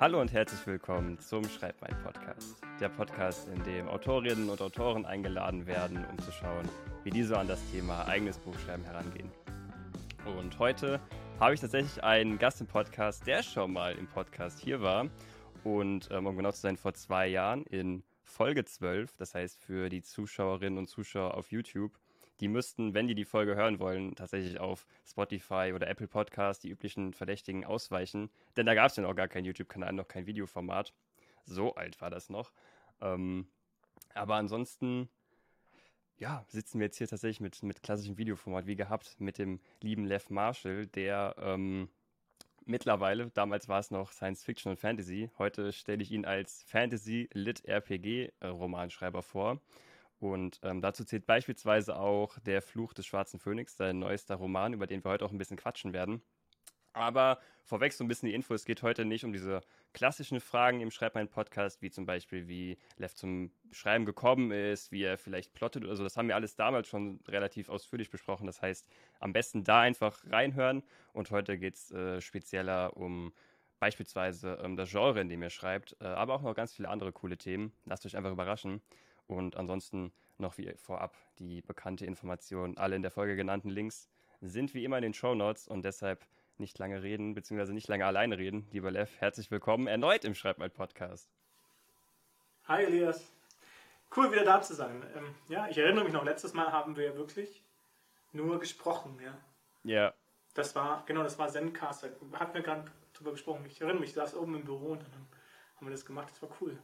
Hallo und herzlich willkommen zum Schreib mein Podcast. Der Podcast, in dem Autorinnen und Autoren eingeladen werden, um zu schauen, wie diese an das Thema eigenes Buchschreiben herangehen. Und heute habe ich tatsächlich einen Gast im Podcast, der schon mal im Podcast hier war. Und ähm, um genau zu sein, vor zwei Jahren in Folge 12, das heißt für die Zuschauerinnen und Zuschauer auf YouTube, die müssten, wenn die die Folge hören wollen, tatsächlich auf Spotify oder Apple Podcast die üblichen Verdächtigen ausweichen. Denn da gab es ja noch gar keinen YouTube-Kanal, noch kein Videoformat. So alt war das noch. Ähm, aber ansonsten, ja, sitzen wir jetzt hier tatsächlich mit, mit klassischem Videoformat, wie gehabt, mit dem lieben Lev Marshall, der ähm, mittlerweile, damals war es noch Science Fiction und Fantasy, heute stelle ich ihn als Fantasy-Lit-RPG-Romanschreiber vor. Und ähm, dazu zählt beispielsweise auch Der Fluch des Schwarzen Phönix, sein neuester Roman, über den wir heute auch ein bisschen quatschen werden. Aber vorweg so ein bisschen die Info, es geht heute nicht um diese klassischen Fragen im Schreib mein Podcast, wie zum Beispiel, wie Lev zum Schreiben gekommen ist, wie er vielleicht plottet oder so. Das haben wir alles damals schon relativ ausführlich besprochen. Das heißt, am besten da einfach reinhören. Und heute geht es äh, spezieller um beispielsweise ähm, das Genre, in dem er schreibt, äh, aber auch noch ganz viele andere coole Themen. Lasst euch einfach überraschen. Und ansonsten noch wie vorab die bekannte Information. Alle in der Folge genannten Links sind wie immer in den Show Notes und deshalb nicht lange reden, beziehungsweise nicht lange alleine reden. Lieber Lev, herzlich willkommen erneut im Schreib mal Podcast. Hi Elias. Cool, wieder da zu sein. Ähm, ja, ich erinnere mich noch, letztes Mal haben wir wirklich nur gesprochen, ja. Ja. Das war, genau, das war Zencaster. Hatten wir gerade drüber gesprochen. Ich erinnere mich, ich saß oben im Büro und dann haben wir das gemacht. Das war cool.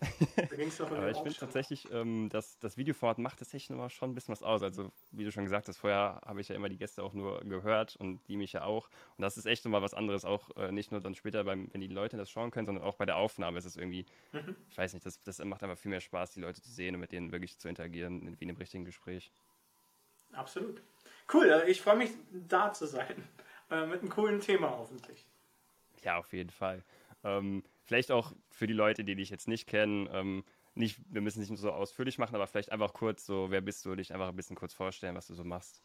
Aber ich finde tatsächlich, ähm, das, das Videoformat macht tatsächlich nochmal schon ein bisschen was aus. Also, wie du schon gesagt hast, vorher habe ich ja immer die Gäste auch nur gehört und die mich ja auch. Und das ist echt nochmal was anderes, auch äh, nicht nur dann später, beim, wenn die Leute das schauen können, sondern auch bei der Aufnahme ist es irgendwie, mhm. ich weiß nicht, das, das macht einfach viel mehr Spaß, die Leute zu sehen und mit denen wirklich zu interagieren, wie in einem richtigen Gespräch. Absolut. Cool, ich freue mich, da zu sein. Äh, mit einem coolen Thema hoffentlich. Ja, auf jeden Fall. Ähm, vielleicht auch für die Leute, die dich jetzt nicht kennen, ähm, nicht, wir müssen es nicht so ausführlich machen, aber vielleicht einfach kurz so, wer bist du, dich einfach ein bisschen kurz vorstellen, was du so machst.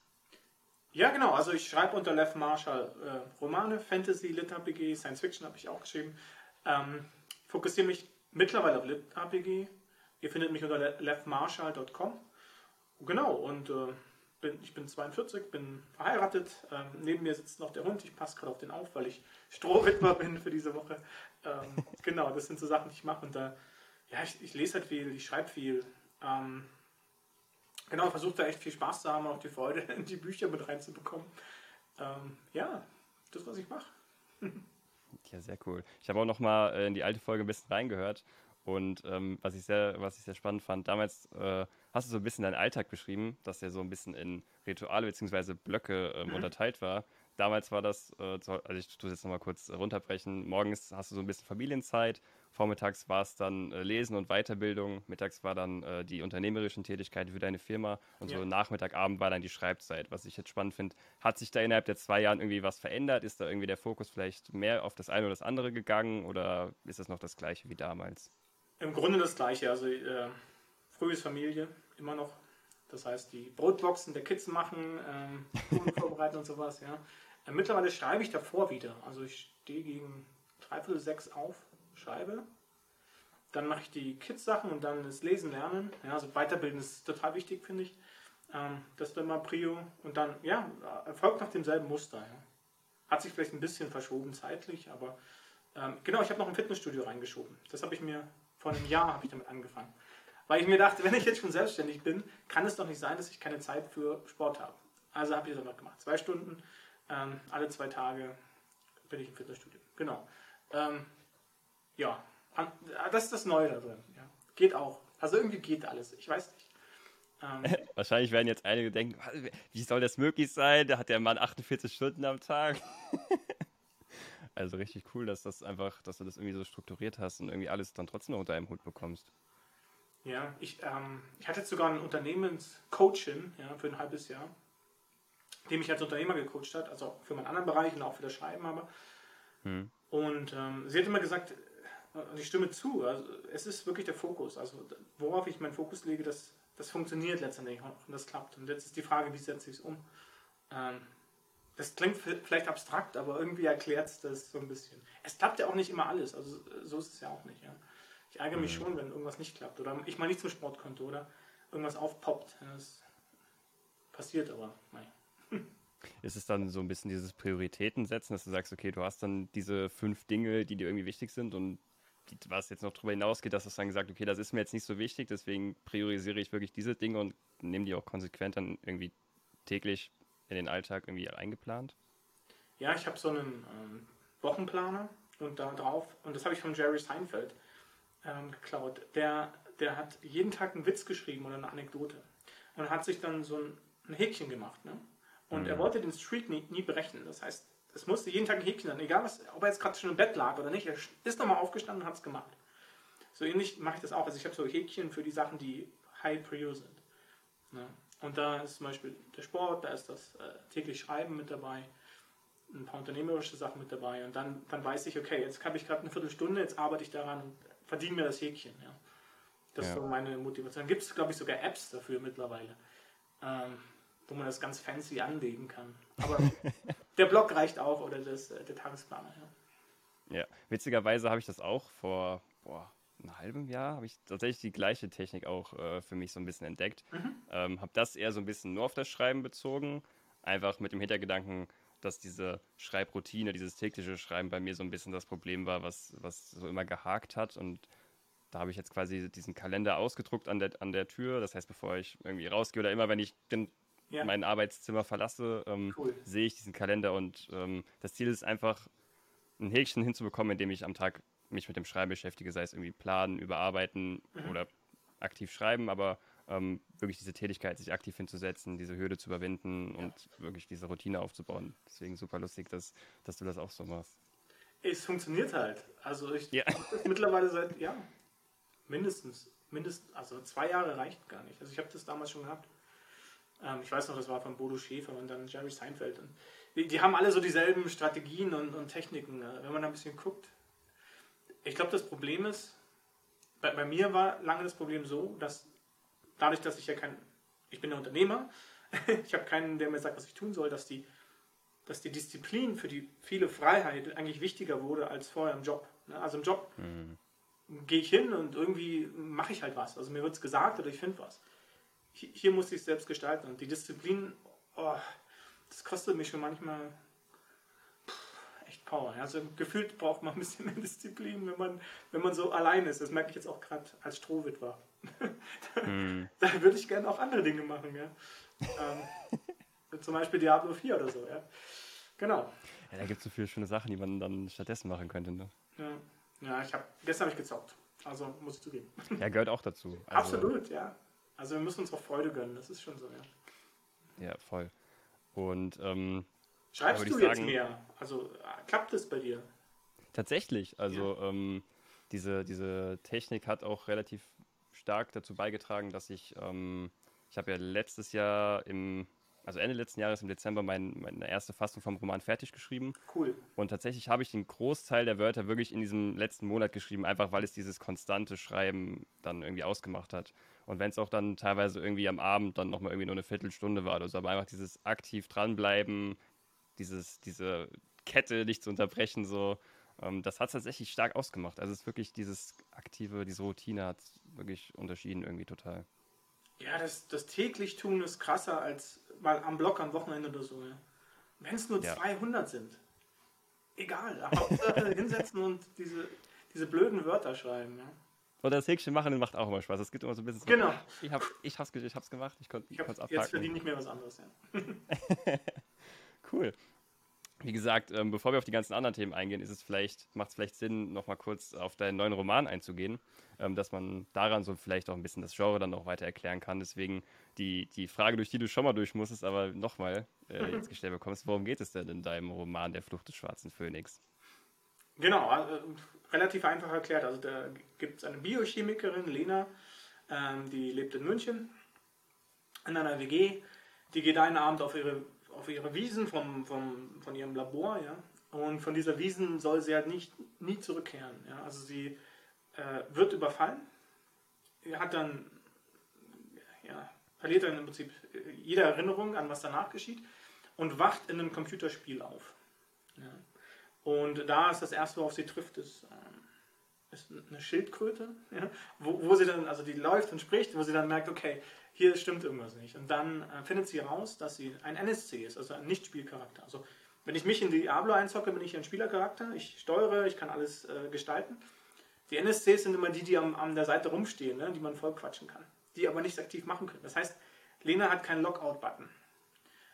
Ja, genau. Also ich schreibe unter Lev Marshall äh, Romane, Fantasy, Lit-RPG, Science Fiction habe ich auch geschrieben. Ähm, fokussiere mich mittlerweile auf Lit-RPG. Ihr findet mich unter levmarshall.com. Genau, und äh, bin, ich bin 42, bin verheiratet. Ähm, neben mir sitzt noch der Hund. Ich passe gerade auf den auf, weil ich Strohwitwer bin für diese Woche. Ähm, genau, das sind so Sachen, die ich mache. Und da, ja, ich, ich lese halt viel, ich schreibe viel. Ähm, genau, versuche da echt viel Spaß zu haben und auch die Freude in die Bücher mit reinzubekommen. Ähm, ja, das, was ich mache. ja, sehr cool. Ich habe auch noch mal äh, in die alte Folge ein bisschen reingehört. Und ähm, was, ich sehr, was ich sehr spannend fand, damals äh, hast du so ein bisschen deinen Alltag beschrieben, dass der so ein bisschen in Rituale bzw. Blöcke ähm, mhm. unterteilt war damals war das, äh, also ich tue es jetzt nochmal kurz runterbrechen, morgens hast du so ein bisschen Familienzeit, vormittags war es dann äh, Lesen und Weiterbildung, mittags war dann äh, die unternehmerischen Tätigkeiten für deine Firma und ja. so Nachmittag, Abend war dann die Schreibzeit. Was ich jetzt spannend finde, hat sich da innerhalb der zwei Jahren irgendwie was verändert? Ist da irgendwie der Fokus vielleicht mehr auf das eine oder das andere gegangen oder ist das noch das gleiche wie damals? Im Grunde das gleiche, also frühes Familie, immer noch das heißt, die Brotboxen der Kids machen, ähm, vorbereiten und sowas, ja. Äh, mittlerweile schreibe ich davor wieder. Also ich stehe gegen dreiviertel sechs auf, schreibe. Dann mache ich die Kids-Sachen und dann das Lesen lernen. Ja, also Weiterbilden ist total wichtig, finde ich. Ähm, das ist dann mal Prio. Und dann, ja, erfolgt nach demselben Muster. Ja. Hat sich vielleicht ein bisschen verschoben zeitlich, aber ähm, genau, ich habe noch ein Fitnessstudio reingeschoben. Das habe ich mir vor einem Jahr habe ich damit angefangen. Weil ich mir dachte, wenn ich jetzt schon selbstständig bin, kann es doch nicht sein, dass ich keine Zeit für Sport habe. Also habe ich das noch gemacht. Zwei Stunden ähm, alle zwei Tage bin ich im Fitnessstudio. Genau. Ähm, ja, das ist das Neue da drin. Ja. Geht auch. Also irgendwie geht alles. Ich weiß nicht. Ähm, Wahrscheinlich werden jetzt einige denken, wie soll das möglich sein? Da hat der Mann 48 Stunden am Tag. also richtig cool, dass das einfach, dass du das irgendwie so strukturiert hast und irgendwie alles dann trotzdem noch unter einem Hut bekommst. Ja, ich, ähm, ich hatte jetzt sogar ein Unternehmenscoaching ja, für ein halbes Jahr die mich als Unternehmer gecoacht hat, also für meinen anderen Bereich und auch für das Schreiben aber. Hm. Und ähm, sie hat immer gesagt, äh, ich stimme zu, also es ist wirklich der Fokus. Also worauf ich meinen Fokus lege, das, das funktioniert letztendlich und das klappt. Und jetzt ist die Frage, wie setze ich es um? Ähm, das klingt vielleicht abstrakt, aber irgendwie erklärt es das so ein bisschen. Es klappt ja auch nicht immer alles, also so ist es ja auch nicht. Ja. Ich ärgere mich mhm. schon, wenn irgendwas nicht klappt oder ich mal nicht zum Sport konnte oder irgendwas aufpoppt. Das passiert aber, naja. Ist es dann so ein bisschen dieses Prioritäten setzen, dass du sagst, okay, du hast dann diese fünf Dinge, die dir irgendwie wichtig sind und was jetzt noch darüber hinausgeht, dass du dann gesagt, okay, das ist mir jetzt nicht so wichtig, deswegen priorisiere ich wirklich diese Dinge und nehme die auch konsequent dann irgendwie täglich in den Alltag irgendwie eingeplant? Ja, ich habe so einen ähm, Wochenplaner und da drauf, und das habe ich von Jerry Seinfeld ähm, geklaut. Der, der hat jeden Tag einen Witz geschrieben oder eine Anekdote und hat sich dann so ein, ein Häkchen gemacht. Ne? Und mhm. er wollte den Streak nie, nie berechnen. Das heißt, es musste jeden Tag ein Häkchen sein, egal was, ob er jetzt gerade schon im Bett lag oder nicht. Er ist nochmal aufgestanden und hat es gemacht. So ähnlich mache ich das auch. Also ich habe so Häkchen für die Sachen, die high prior sind. Ne? Und da ist zum Beispiel der Sport, da ist das äh, täglich Schreiben mit dabei, ein paar unternehmerische Sachen mit dabei. Und dann, dann weiß ich, okay, jetzt habe ich gerade eine Viertelstunde, jetzt arbeite ich daran und verdiene mir das Häkchen. Ja. Das ja. ist so meine Motivation. Gibt es, glaube ich, sogar Apps dafür mittlerweile, ähm, wo man das ganz fancy anlegen kann. Aber der Blog reicht auch oder das, äh, der Tagesplaner. Ja. ja, witzigerweise habe ich das auch vor boah, einem halben Jahr habe ich tatsächlich die gleiche Technik auch äh, für mich so ein bisschen entdeckt. Mhm. Ähm, habe das eher so ein bisschen nur auf das Schreiben bezogen, einfach mit dem Hintergedanken, dass diese Schreibroutine, dieses tägliche Schreiben bei mir so ein bisschen das Problem war, was, was so immer gehakt hat. Und da habe ich jetzt quasi diesen Kalender ausgedruckt an der, an der Tür. Das heißt, bevor ich irgendwie rausgehe oder immer, wenn ich den, ja. mein Arbeitszimmer verlasse, ähm, cool. sehe ich diesen Kalender. Und ähm, das Ziel ist einfach, ein Häkchen hinzubekommen, indem ich am Tag mich mit dem Schreiben beschäftige, sei es irgendwie planen, überarbeiten mhm. oder aktiv schreiben, aber ähm, wirklich diese Tätigkeit, sich aktiv hinzusetzen, diese Hürde zu überwinden ja. und wirklich diese Routine aufzubauen. Deswegen super lustig, dass, dass du das auch so machst. Es funktioniert halt. Also ich ja. mittlerweile seit, ja, mindestens, mindestens, also zwei Jahre reicht gar nicht. Also ich habe das damals schon gehabt. Ähm, ich weiß noch, das war von Bodo Schäfer und dann Jerry Seinfeld. Und die, die haben alle so dieselben Strategien und, und Techniken. Äh, wenn man da ein bisschen guckt, ich glaube, das Problem ist, bei, bei, mir war lange das Problem so, dass dadurch, dass ich ja kein, ich bin ja Unternehmer, ich habe keinen, der mir sagt, was ich tun soll, dass die, dass die Disziplin für die viele Freiheit eigentlich wichtiger wurde als vorher im Job. Ne? Also im Job mhm. gehe ich hin und irgendwie mache ich halt was. Also mir wird es gesagt oder ich finde was. Hier, muss ich es selbst gestalten und die Disziplin, oh, das kostet mich schon manchmal echt Power. Also gefühlt braucht man ein bisschen mehr Disziplin, wenn man, wenn man so allein ist. Das merke ich jetzt auch gerade als Strohwitwer. da, hm. da würde ich gerne auch andere Dinge machen. Ja? ähm, zum Beispiel Diablo 4 oder so. Ja? Genau. Ja, da gibt es so viele schöne Sachen, die man dann stattdessen machen könnte. Ne? Ja, ja ich hab, gestern habe ich gezockt. Also muss ich zugeben. Ja, gehört auch dazu. Also, Absolut, ja. Also wir müssen uns auch Freude gönnen, das ist schon so, ja. Ja, voll. Und ähm, Schreibst du jetzt sagen, mehr? Also klappt es bei dir? Tatsächlich. Also ja. ähm, diese, diese Technik hat auch relativ stark dazu beigetragen, dass ich, ähm, ich habe ja letztes Jahr im, also Ende letzten Jahres im Dezember mein, meine erste Fassung vom Roman fertig geschrieben. Cool. Und tatsächlich habe ich den Großteil der Wörter wirklich in diesem letzten Monat geschrieben, einfach weil es dieses konstante Schreiben dann irgendwie ausgemacht hat. Und wenn es auch dann teilweise irgendwie am Abend dann nochmal irgendwie nur eine Viertelstunde war oder so, aber einfach dieses aktiv dranbleiben, dieses, diese Kette nicht zu unterbrechen, so, ähm, das hat tatsächlich stark ausgemacht. Also es ist wirklich dieses aktive, diese Routine hat wirklich unterschieden irgendwie total. Ja, das, das täglich tun ist krasser als mal am Block am Wochenende oder so. Ja. Wenn es nur ja. 200 sind, egal. Aber hinsetzen und diese, diese blöden Wörter schreiben. Ja. Oder das Häkchen machen macht auch immer Spaß. Es gibt immer so ein bisschen so, Genau. Ich, hab, ich, hab's, ich hab's gemacht, ich konnte es abhaken. Jetzt verdiene ich mehr was anderes, ja. cool. Wie gesagt, ähm, bevor wir auf die ganzen anderen Themen eingehen, ist es vielleicht, macht es vielleicht Sinn, nochmal kurz auf deinen neuen Roman einzugehen, ähm, dass man daran so vielleicht auch ein bisschen das Genre dann noch weiter erklären kann. Deswegen die, die Frage, durch die du schon mal durch musstest, aber nochmal äh, jetzt gestellt bekommst, worum geht es denn in deinem Roman Der Flucht des Schwarzen Phönix? Genau, also, relativ einfach erklärt. Also da gibt es eine Biochemikerin, Lena, ähm, die lebt in München in einer WG. Die geht einen Abend auf ihre auf ihre Wiesen vom, vom, von ihrem Labor, ja. Und von dieser Wiesen soll sie halt nicht, nie zurückkehren. Ja? Also sie äh, wird überfallen, hat dann, ja, verliert dann im Prinzip jede Erinnerung an, was danach geschieht und wacht in einem Computerspiel auf. Ja. Und da ist das erste, worauf sie trifft, ist, ähm, ist eine Schildkröte, ja, wo, wo sie dann, also die läuft und spricht, wo sie dann merkt, okay, hier stimmt irgendwas nicht. Und dann äh, findet sie heraus, dass sie ein NSC ist, also ein Nicht-Spielcharakter. Also wenn ich mich in Diablo einzocke, bin ich ein Spielercharakter, ich steuere, ich kann alles äh, gestalten. Die NSCs sind immer die, die am, an der Seite rumstehen, ne, die man voll quatschen kann, die aber nichts aktiv machen können. Das heißt, Lena hat keinen Lockout-Button.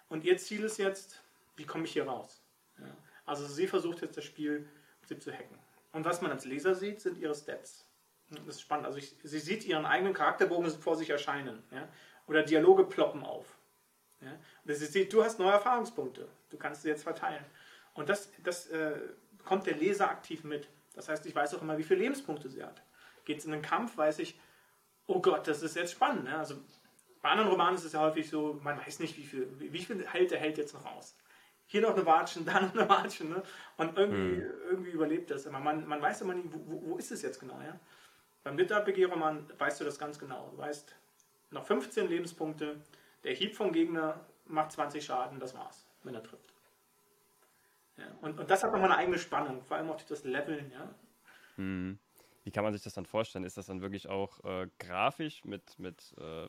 Und ihr Ziel ist jetzt, wie komme ich hier raus? Ja. Also sie versucht jetzt das Spiel sie zu hacken. Und was man als Leser sieht, sind ihre Stats. Das ist spannend. Also ich, sie sieht ihren eigenen Charakterbogen vor sich erscheinen. Ja? Oder Dialoge ploppen auf. Ja? Und sie sieht, du hast neue Erfahrungspunkte. Du kannst sie jetzt verteilen. Und das, das äh, bekommt der Leser aktiv mit. Das heißt, ich weiß auch immer, wie viele Lebenspunkte sie hat. Geht es in einen Kampf, weiß ich, oh Gott, das ist jetzt spannend. Ne? Also bei anderen Romanen ist es ja häufig so, man weiß nicht, wie viel, wie viel hält der Held jetzt noch aus. Hier noch eine Watschen, da noch eine Watschen. Ne? Und irgendwie, hm. irgendwie überlebt das immer. Man, man weiß immer nie, wo, wo ist es jetzt genau. Ja? Beim Lit-RPG-Roman weißt du das ganz genau. Du weißt, noch 15 Lebenspunkte, der Hieb vom Gegner macht 20 Schaden, das war's, wenn er trifft. Ja, und, und das hat nochmal eine eigene Spannung, vor allem auch das Leveln, ja. Hm. Wie kann man sich das dann vorstellen? Ist das dann wirklich auch äh, grafisch mit, mit äh,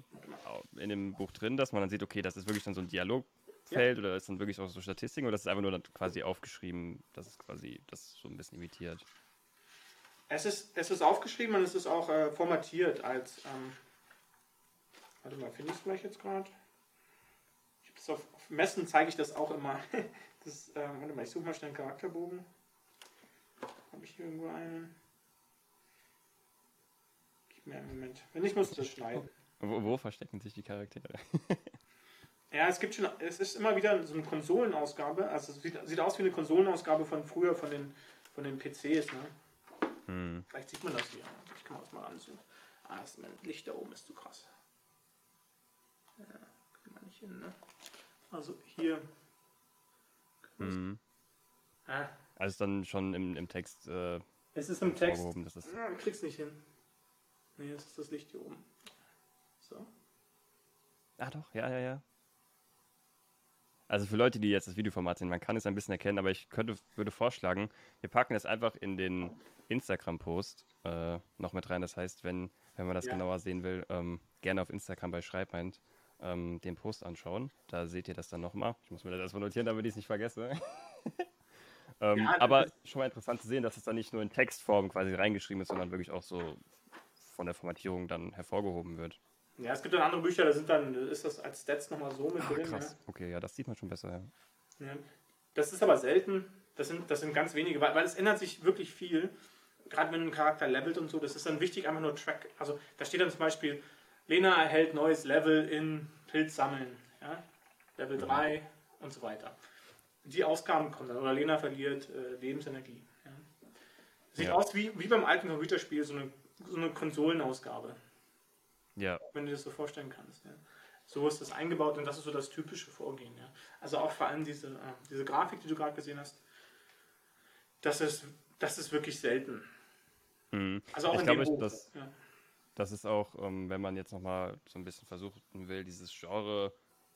in dem Buch drin, dass man dann sieht, okay, das ist wirklich dann so ein Dialogfeld ja. oder ist dann wirklich auch so Statistiken oder ist es einfach nur dann quasi aufgeschrieben, dass es quasi das so ein bisschen imitiert? Es ist, es ist aufgeschrieben und es ist auch äh, formatiert als. Ähm, warte mal, finde ich es gleich jetzt gerade? Auf, auf Messen zeige ich das auch immer. Das, äh, warte mal, ich suche mal schnell einen Charakterbogen. Habe ich hier irgendwo einen? Gib mir einen Moment. Wenn nicht, muss ich das schneiden. Wo, wo verstecken sich die Charaktere? ja, es gibt schon, es ist immer wieder so eine Konsolenausgabe. Also es sieht, sieht aus wie eine Konsolenausgabe von früher, von den, von den PCs. Ne? Hm. Vielleicht sieht man das hier. Ich kann das mal anzoomen. Ah, das Licht da oben ist zu krass. Ja, kriegt man nicht hin, ne? Also hier. Mhm. Ah. Also dann schon im, im Text. Äh, es ist im Text. Das ist ja, du kriegst nicht hin. Nee, es ist das Licht hier oben. So. Ah doch, ja, ja, ja. Also für Leute, die jetzt das Videoformat sehen, man kann es ein bisschen erkennen, aber ich könnte, würde vorschlagen, wir packen es einfach in den Instagram-Post äh, noch mit rein. Das heißt, wenn, wenn man das ja. genauer sehen will, ähm, gerne auf Instagram bei Schreibmeint ähm, den Post anschauen. Da seht ihr das dann nochmal. Ich muss mir das erstmal notieren, damit ich es nicht vergesse. ähm, ja, aber schon mal interessant zu sehen, dass es dann nicht nur in Textform quasi reingeschrieben ist, sondern wirklich auch so von der Formatierung dann hervorgehoben wird. Ja, es gibt dann andere Bücher, da sind dann, ist das als Stats nochmal so mit Ach, drin. Krass. Ja. Okay, ja, das sieht man schon besser, ja. Das ist aber selten. Das sind, das sind ganz wenige, weil, weil es ändert sich wirklich viel gerade wenn ein Charakter levelt und so, das ist dann wichtig, einfach nur Track. Also da steht dann zum Beispiel, Lena erhält neues Level in Pilz sammeln, ja? Level 3 mhm. und so weiter. Die Ausgaben kommen dann, oder Lena verliert äh, Lebensenergie. Ja? Sieht ja. aus wie, wie beim alten Computerspiel, so eine, so eine Konsolenausgabe. Ja. Wenn du dir das so vorstellen kannst. Ja? So ist das eingebaut und das ist so das typische Vorgehen. Ja? Also auch vor allem diese, äh, diese Grafik, die du gerade gesehen hast, das ist, das ist wirklich selten. Mhm. Also auch ich in glaube, dem das, ja. das ist auch, ähm, wenn man jetzt nochmal so ein bisschen versuchen will, dieses Genre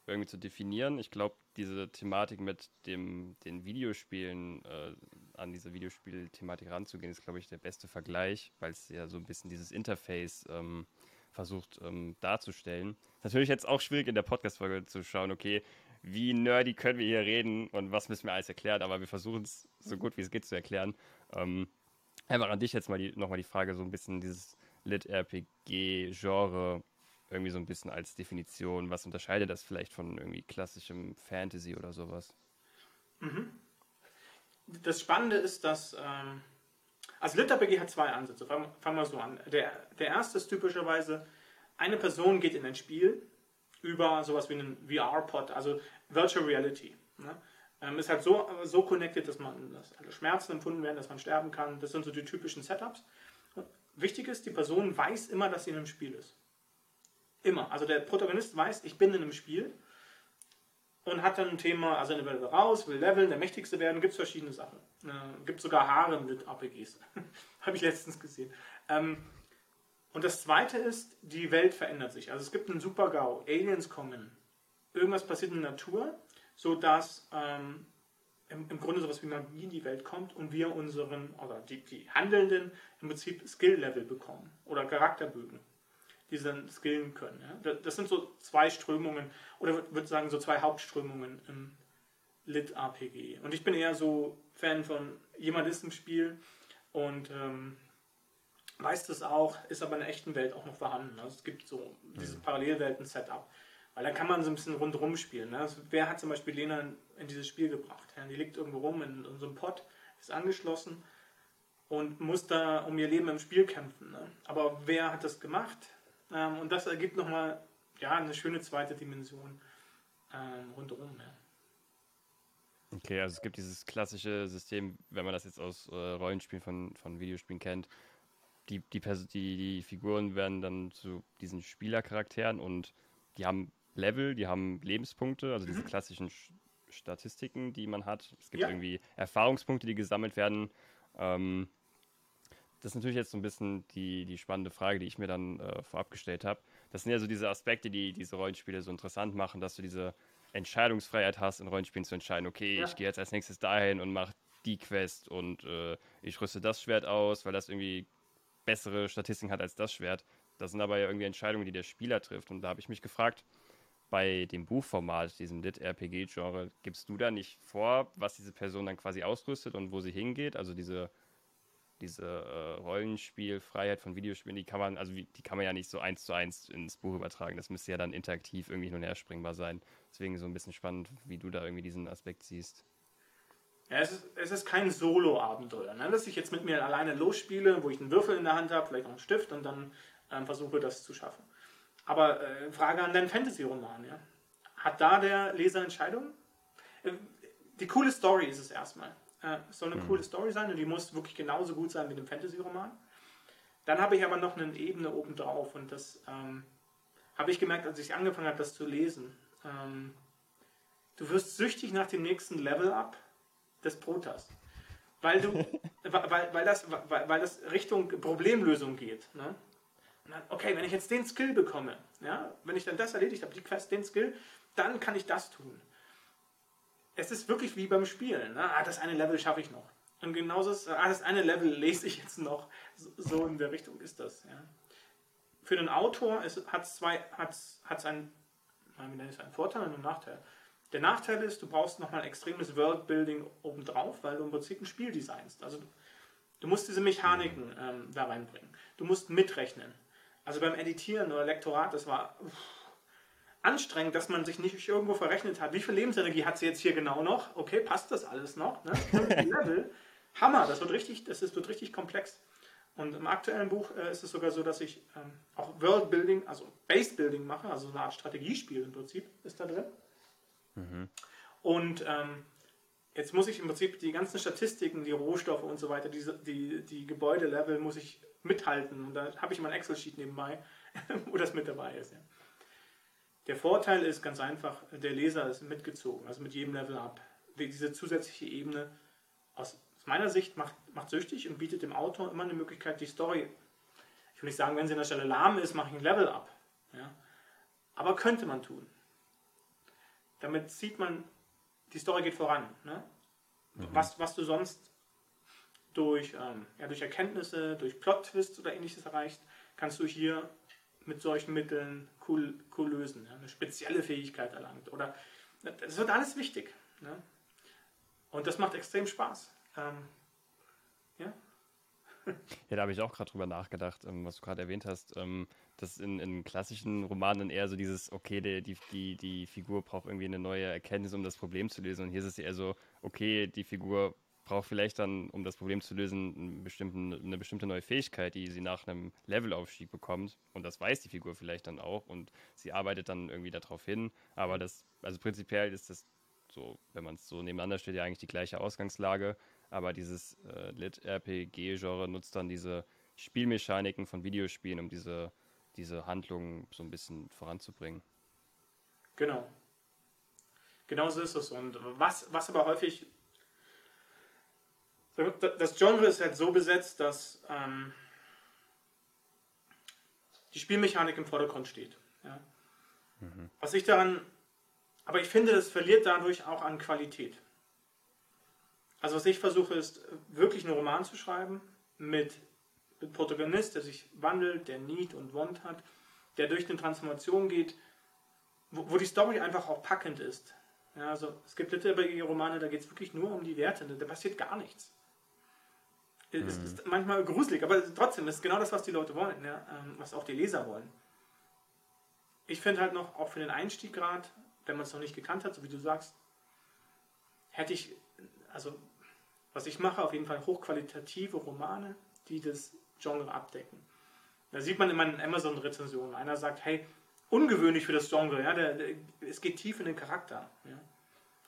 irgendwie zu definieren. Ich glaube, diese Thematik mit dem, den Videospielen, äh, an diese Videospielthematik ranzugehen, ist, glaube ich, der beste Vergleich, weil es ja so ein bisschen dieses Interface ähm, versucht ähm, darzustellen. Natürlich jetzt auch schwierig in der Podcast-Folge zu schauen, okay, wie nerdy können wir hier reden und was müssen wir alles erklären, aber wir versuchen es so gut wie es geht zu erklären. Ähm, Einfach an dich jetzt mal die, nochmal die Frage, so ein bisschen dieses Lit-RPG-Genre irgendwie so ein bisschen als Definition. Was unterscheidet das vielleicht von irgendwie klassischem Fantasy oder sowas? Mhm. Das Spannende ist, dass. Ähm, also Lit-RPG hat zwei Ansätze. Fangen fang wir so an. Der, der erste ist typischerweise, eine Person geht in ein Spiel über sowas wie einen VR-Pod, also Virtual Reality. Ne? Ähm, ist halt so, so connected, dass man dass alle Schmerzen empfunden werden, dass man sterben kann. Das sind so die typischen Setups. Und wichtig ist, die Person weiß immer, dass sie in einem Spiel ist. Immer. Also der Protagonist weiß, ich bin in einem Spiel und hat dann ein Thema, also er will raus, will leveln, der Mächtigste werden, gibt es verschiedene Sachen. Äh, gibt sogar Haare mit APGs. Habe ich letztens gesehen. Ähm, und das zweite ist, die Welt verändert sich. Also es gibt einen Super-GAU, Aliens kommen, irgendwas passiert in der Natur sodass ähm, im, im Grunde sowas wie Magie in die Welt kommt und wir unseren, oder die, die Handelnden im Prinzip Skill-Level bekommen oder Charakterbögen, die sie dann skillen können. Ja? Das sind so zwei Strömungen, oder würde sagen so zwei Hauptströmungen im Lit-RPG. Und ich bin eher so Fan von jemand ist im Spiel und ähm, weiß das auch, ist aber in der echten Welt auch noch vorhanden. Also es gibt so dieses mhm. Parallelwelten-Setup. Weil da kann man so ein bisschen rundherum spielen. Ne? Also wer hat zum Beispiel Lena in, in dieses Spiel gebracht? Ja, die liegt irgendwo rum in, in so einem Pott, ist angeschlossen und muss da um ihr Leben im Spiel kämpfen. Ne? Aber wer hat das gemacht? Ähm, und das ergibt nochmal ja, eine schöne zweite Dimension ähm, rundherum. Ja. Okay, also es gibt dieses klassische System, wenn man das jetzt aus äh, Rollenspielen von, von Videospielen kennt, die, die, die, die Figuren werden dann zu diesen Spielercharakteren und die haben Level, die haben Lebenspunkte, also diese mhm. klassischen Statistiken, die man hat. Es gibt ja. irgendwie Erfahrungspunkte, die gesammelt werden. Ähm, das ist natürlich jetzt so ein bisschen die, die spannende Frage, die ich mir dann äh, vorab gestellt habe. Das sind ja so diese Aspekte, die diese Rollenspiele so interessant machen, dass du diese Entscheidungsfreiheit hast, in Rollenspielen zu entscheiden, okay, ja. ich gehe jetzt als nächstes dahin und mache die Quest und äh, ich rüste das Schwert aus, weil das irgendwie bessere Statistiken hat als das Schwert. Das sind aber ja irgendwie Entscheidungen, die der Spieler trifft. Und da habe ich mich gefragt, bei dem Buchformat, diesem Lit-RPG-Genre, gibst du da nicht vor, was diese Person dann quasi ausrüstet und wo sie hingeht? Also diese, diese äh, Rollenspielfreiheit von Videospielen, die kann man, also die kann man ja nicht so eins zu eins ins Buch übertragen. Das müsste ja dann interaktiv irgendwie hin und springbar sein. Deswegen so ein bisschen spannend, wie du da irgendwie diesen Aspekt siehst. Ja, es ist, es ist kein Solo-Abenteuer, ne? dass ich jetzt mit mir alleine losspiele, wo ich einen Würfel in der Hand habe, vielleicht noch einen Stift und dann ähm, versuche, das zu schaffen. Aber äh, Frage an deinen Fantasy-Roman, ja? Hat da der Leser Entscheidungen? Äh, die coole Story ist es erstmal. Äh, es soll eine mhm. coole Story sein und die muss wirklich genauso gut sein wie dem Fantasy-Roman. Dann habe ich aber noch eine Ebene obendrauf und das ähm, habe ich gemerkt, als ich angefangen habe, das zu lesen. Ähm, du wirst süchtig nach dem nächsten Level-Up des Protas. Weil, du, weil, weil, das, weil, weil das Richtung Problemlösung geht. Ne? Okay, wenn ich jetzt den Skill bekomme, ja, wenn ich dann das erledigt habe, die Quest, den Skill, dann kann ich das tun. Es ist wirklich wie beim Spielen. Ne? Ah, das eine Level schaffe ich noch. Und genauso ist, ah, das eine Level lese ich jetzt noch. So in der Richtung ist das. Ja. Für den Autor hat es hat's, hat's einen, einen Vorteil und einen Nachteil. Der Nachteil ist, du brauchst nochmal extremes Worldbuilding obendrauf, weil du im Prinzip ein Spiel designst. Also du musst diese Mechaniken ähm, da reinbringen. Du musst mitrechnen. Also beim Editieren oder Lektorat, das war uff, anstrengend, dass man sich nicht irgendwo verrechnet hat. Wie viel Lebensenergie hat sie jetzt hier genau noch? Okay, passt das alles noch? Ne? Level. Hammer, das wird richtig, das ist, wird richtig komplex. Und im aktuellen Buch äh, ist es sogar so, dass ich ähm, auch Worldbuilding, also Base-Building mache, also eine Art Strategiespiel im Prinzip ist da drin. Mhm. Und ähm, jetzt muss ich im Prinzip die ganzen Statistiken, die Rohstoffe und so weiter, die, die, die Gebäudelevel muss ich mithalten. Und da habe ich mal ein Excel-Sheet nebenbei, wo das mit dabei ist. Ja. Der Vorteil ist ganz einfach, der Leser ist mitgezogen, also mit jedem Level ab. Diese zusätzliche Ebene aus meiner Sicht macht, macht süchtig und bietet dem Autor immer eine Möglichkeit, die Story, ich will nicht sagen, wenn sie an der Stelle lahm ist, mache ich ein Level ab. Ja. Aber könnte man tun. Damit sieht man, die Story geht voran. Ne? Mhm. Was, was du sonst durch, ähm, ja, durch Erkenntnisse, durch Plot-Twists oder ähnliches erreicht, kannst du hier mit solchen Mitteln cool, cool lösen. Ja? Eine spezielle Fähigkeit erlangt. Oder das wird alles wichtig. Ne? Und das macht extrem Spaß. Ähm, ja. Ja, da habe ich auch gerade drüber nachgedacht, ähm, was du gerade erwähnt hast. Dass in, in klassischen Romanen eher so dieses, okay, die, die, die, die Figur braucht irgendwie eine neue Erkenntnis, um das Problem zu lösen. Und hier ist es eher so, okay, die Figur braucht vielleicht dann, um das Problem zu lösen, eine bestimmte neue Fähigkeit, die sie nach einem Levelaufstieg bekommt. Und das weiß die Figur vielleicht dann auch und sie arbeitet dann irgendwie darauf hin. Aber das, also prinzipiell ist das so, wenn man es so nebeneinander steht, ja eigentlich die gleiche Ausgangslage. Aber dieses äh, Lit-RPG-Genre nutzt dann diese Spielmechaniken von Videospielen, um diese diese Handlung so ein bisschen voranzubringen. Genau. Genau so ist es. Und was, was aber häufig. Das Genre ist halt so besetzt, dass ähm, die Spielmechanik im Vordergrund steht. Ja. Mhm. Was ich daran Aber ich finde, das verliert dadurch auch an Qualität. Also was ich versuche, ist wirklich einen Roman zu schreiben mit, mit Protagonist, der sich wandelt, der Need und Want hat, der durch eine Transformation geht, wo, wo die Story einfach auch packend ist. Ja, also es gibt literarische Romane, da geht es wirklich nur um die Werte, da passiert gar nichts. Mhm. Es ist manchmal gruselig, aber trotzdem ist genau das, was die Leute wollen, ja, ähm, was auch die Leser wollen. Ich finde halt noch, auch für den Einstieg gerade, wenn man es noch nicht gekannt hat, so wie du sagst, hätte ich, also was ich mache, auf jeden Fall hochqualitative Romane, die das Genre abdecken. Da sieht man in meinen Amazon-Rezensionen, einer sagt, hey, ungewöhnlich für das Genre, ja, der, der, es geht tief in den Charakter. Ja.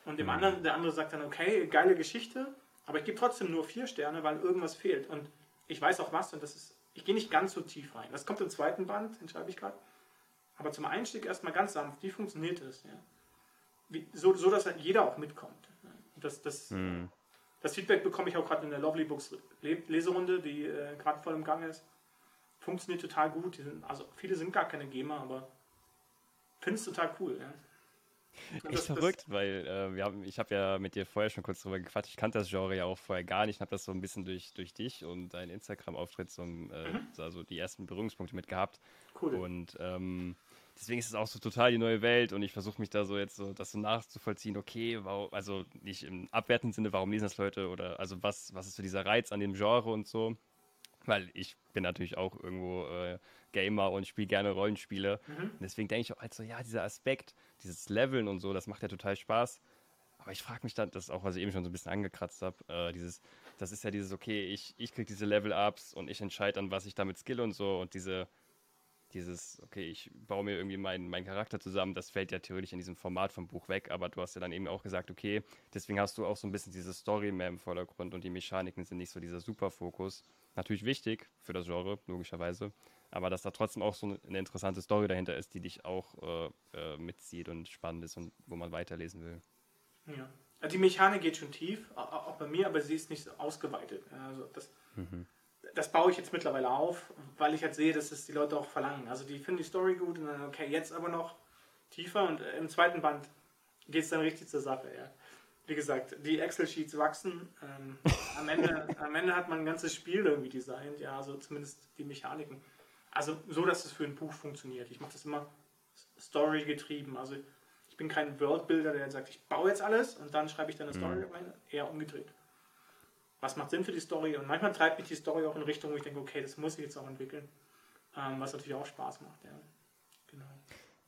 Und dem mhm. anderen, der andere sagt dann, okay, geile Geschichte, aber ich gebe trotzdem nur vier Sterne, weil irgendwas fehlt. Und ich weiß auch was und das ist, ich gehe nicht ganz so tief rein. Das kommt im zweiten Band, den schreibe ich gerade. Aber zum Einstieg erstmal ganz sanft. Wie funktioniert das? Ja? Wie, so, so, dass halt jeder auch mitkommt. Das, das, mhm. Das Feedback bekomme ich auch gerade in der Lovely Books Leserunde, die äh, gerade voll im Gang ist. Funktioniert total gut. Sind, also viele sind gar keine Gamer, aber finde es total cool. Ja? Echt das, verrückt, das, weil äh, wir haben, ich habe ja mit dir vorher schon kurz drüber gequatscht. Ich kannte das Genre ja auch vorher gar nicht. Ich habe das so ein bisschen durch, durch dich und deinen Instagram-Auftritt so, äh, mhm. also die ersten Berührungspunkte mit gehabt. Cool. Und ähm, deswegen ist es auch so total die neue Welt und ich versuche mich da so jetzt so, das so nachzuvollziehen, okay, warum, also nicht im abwertenden Sinne, warum lesen das Leute oder also was, was ist so dieser Reiz an dem Genre und so. Weil ich bin natürlich auch irgendwo äh, Gamer und spiele gerne Rollenspiele. Mhm. Und deswegen denke ich auch halt so, ja, dieser Aspekt, dieses Leveln und so, das macht ja total Spaß. Aber ich frage mich dann, das ist auch, was ich eben schon so ein bisschen angekratzt habe, äh, dieses, das ist ja dieses, okay, ich, ich kriege diese Level-Ups und ich entscheide dann, was ich damit skill und so und diese, dieses, okay, ich baue mir irgendwie meinen mein Charakter zusammen, das fällt ja theoretisch in diesem Format vom Buch weg, aber du hast ja dann eben auch gesagt, okay, deswegen hast du auch so ein bisschen diese Story mehr im Vordergrund und die Mechaniken sind nicht so dieser Superfokus. Natürlich wichtig für das Genre, logischerweise, aber dass da trotzdem auch so eine interessante Story dahinter ist, die dich auch äh, äh, mitzieht und spannend ist und wo man weiterlesen will. Ja. Die Mechanik geht schon tief, auch bei mir, aber sie ist nicht ausgeweitet. Also das, mhm. Das baue ich jetzt mittlerweile auf, weil ich halt sehe, dass es die Leute auch verlangen. Also die finden die Story gut und dann, okay, jetzt aber noch tiefer und im zweiten Band geht es dann richtig zur Sache. Ja. Wie gesagt, die Excel-Sheets wachsen. Ähm, am, Ende, am Ende hat man ein ganzes Spiel irgendwie designt, ja, also zumindest die Mechaniken. Also so, dass es für ein Buch funktioniert. Ich mache das immer Story getrieben. Also ich bin kein Worldbuilder, der sagt, ich baue jetzt alles und dann schreibe ich dann eine Story mhm. rein. Eher umgedreht. Was macht Sinn für die Story? Und manchmal treibt mich die Story auch in Richtung, wo ich denke, okay, das muss ich jetzt auch entwickeln. Ähm, was natürlich auch Spaß macht. Ja. Genau.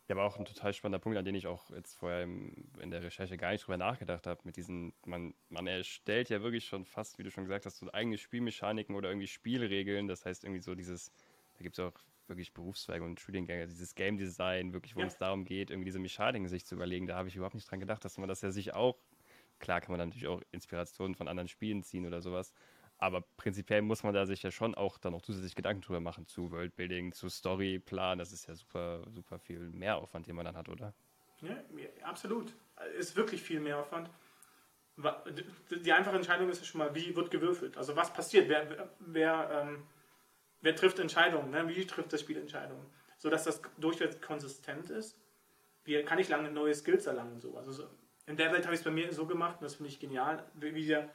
Ja, aber auch ein total spannender Punkt, an den ich auch jetzt vorher im, in der Recherche gar nicht drüber nachgedacht habe. Mit diesen, man, man erstellt ja wirklich schon fast, wie du schon gesagt hast, so eigene Spielmechaniken oder irgendwie Spielregeln. Das heißt irgendwie so dieses da gibt es auch wirklich Berufszweige und Studiengänge, dieses Game Design, wirklich, wo ja. es darum geht, irgendwie diese Mechaniken sich zu überlegen. Da habe ich überhaupt nicht dran gedacht, dass man das ja sich auch, klar kann man natürlich auch Inspirationen von anderen Spielen ziehen oder sowas, aber prinzipiell muss man da sich ja schon auch dann noch zusätzlich Gedanken drüber machen zu Worldbuilding, zu Storyplan. Das ist ja super, super viel Mehraufwand, den man dann hat, oder? Ja, absolut. Ist wirklich viel Mehraufwand. Die einfache Entscheidung ist ja schon mal, wie wird gewürfelt? Also was passiert? Wer, wer ähm, wer trifft Entscheidungen, ne? wie trifft das Spiel Entscheidungen, sodass das durchweg konsistent ist. Wie kann ich lange neue Skills erlangen? So. Also so, in der Welt habe ich es bei mir so gemacht, und das finde ich genial, wie der,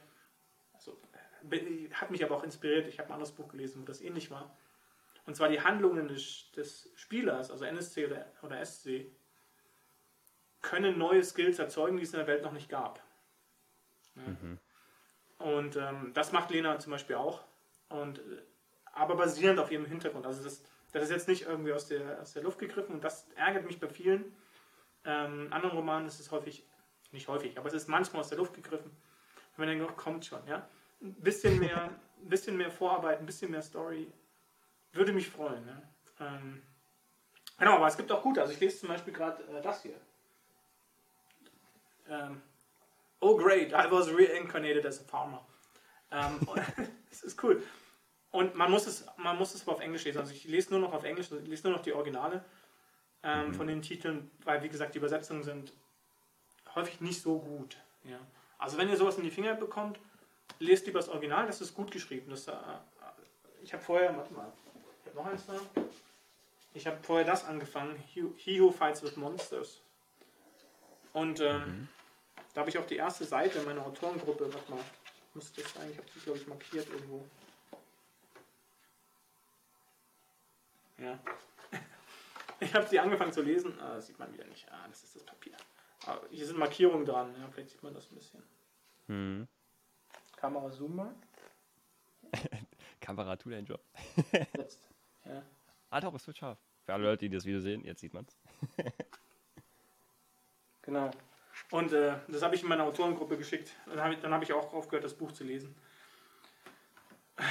also, hat mich aber auch inspiriert, ich habe ein anderes Buch gelesen, wo das ähnlich war. Und zwar die Handlungen des, des Spielers, also NSC oder, oder SC, können neue Skills erzeugen, die es in der Welt noch nicht gab. Ja. Mhm. Und ähm, das macht Lena zum Beispiel auch. Und äh, aber basierend auf ihrem Hintergrund. Also das, das ist jetzt nicht irgendwie aus der, aus der Luft gegriffen und das ärgert mich bei vielen ähm, anderen Romanen ist es häufig, nicht häufig, aber es ist manchmal aus der Luft gegriffen. Wenn man denkt, oh, kommt schon, ja. Ein bisschen mehr, ein bisschen mehr Vorarbeit, ein bisschen mehr Story würde mich freuen. Ne? Ähm, genau, aber es gibt auch gute. Also ich lese zum Beispiel gerade äh, das hier. Ähm, oh great, I was reincarnated as a farmer. Ähm, das ist cool. Und man muss es, man muss es aber auf Englisch lesen. Also ich lese nur noch auf Englisch, ich lese nur noch die Originale ähm, mhm. von den Titeln, weil wie gesagt die Übersetzungen sind häufig nicht so gut. Ja. Also wenn ihr sowas in die Finger bekommt, lest lieber das Original, das ist gut geschrieben. Das, äh, ich habe vorher, warte mal, ich habe noch eins da. Ich habe vorher das angefangen, He Who Fights with Monsters. Und ähm, mhm. da habe ich auch die erste Seite meiner Autorengruppe, warte mal, müsste das sein, ich habe die glaube ich markiert irgendwo. Ja. Ich habe sie angefangen zu lesen, ah, das sieht man wieder nicht. Ah, das ist das Papier. Aber hier sind Markierungen dran, ja, vielleicht sieht man das ein bisschen. Mhm. Kamera zoom mal. Kamera tut deinen Job. jetzt. Ja. Ah doch, es wird scharf. Für alle Leute, die das Video sehen, jetzt sieht man es. genau. Und äh, das habe ich in meiner Autorengruppe geschickt. Dann habe ich, hab ich auch aufgehört, das Buch zu lesen.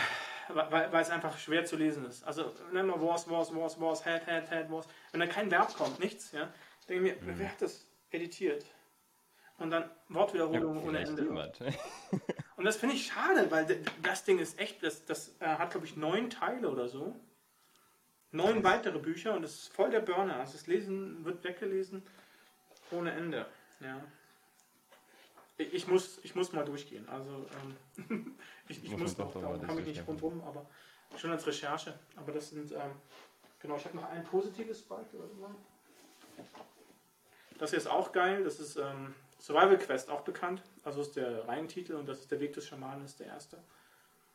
Weil, weil es einfach schwer zu lesen ist. Also, nennen wir was, was, was, was, head, head, head, was. Wenn da kein Verb kommt, nichts, ja, denke ich mir, mhm. wer hat das editiert? Und dann Wortwiederholung ja, ohne Ende. Und das finde ich schade, weil das Ding ist echt, das, das äh, hat, glaube ich, neun Teile oder so. Neun weitere Bücher und das ist voll der Burner. Also das Lesen wird weggelesen ohne Ende. Ja. Ich, ich muss, ich muss mal durchgehen. Also ähm, ich, ich muss, muss noch, da komme ich nicht rundherum, aber schon als Recherche. Aber das sind, ähm, genau, ich habe noch ein positives Beispiel. Das hier ist auch geil. Das ist ähm, Survival Quest, auch bekannt. Also ist der Reihentitel und das ist der Weg des Schamanen, ist der erste.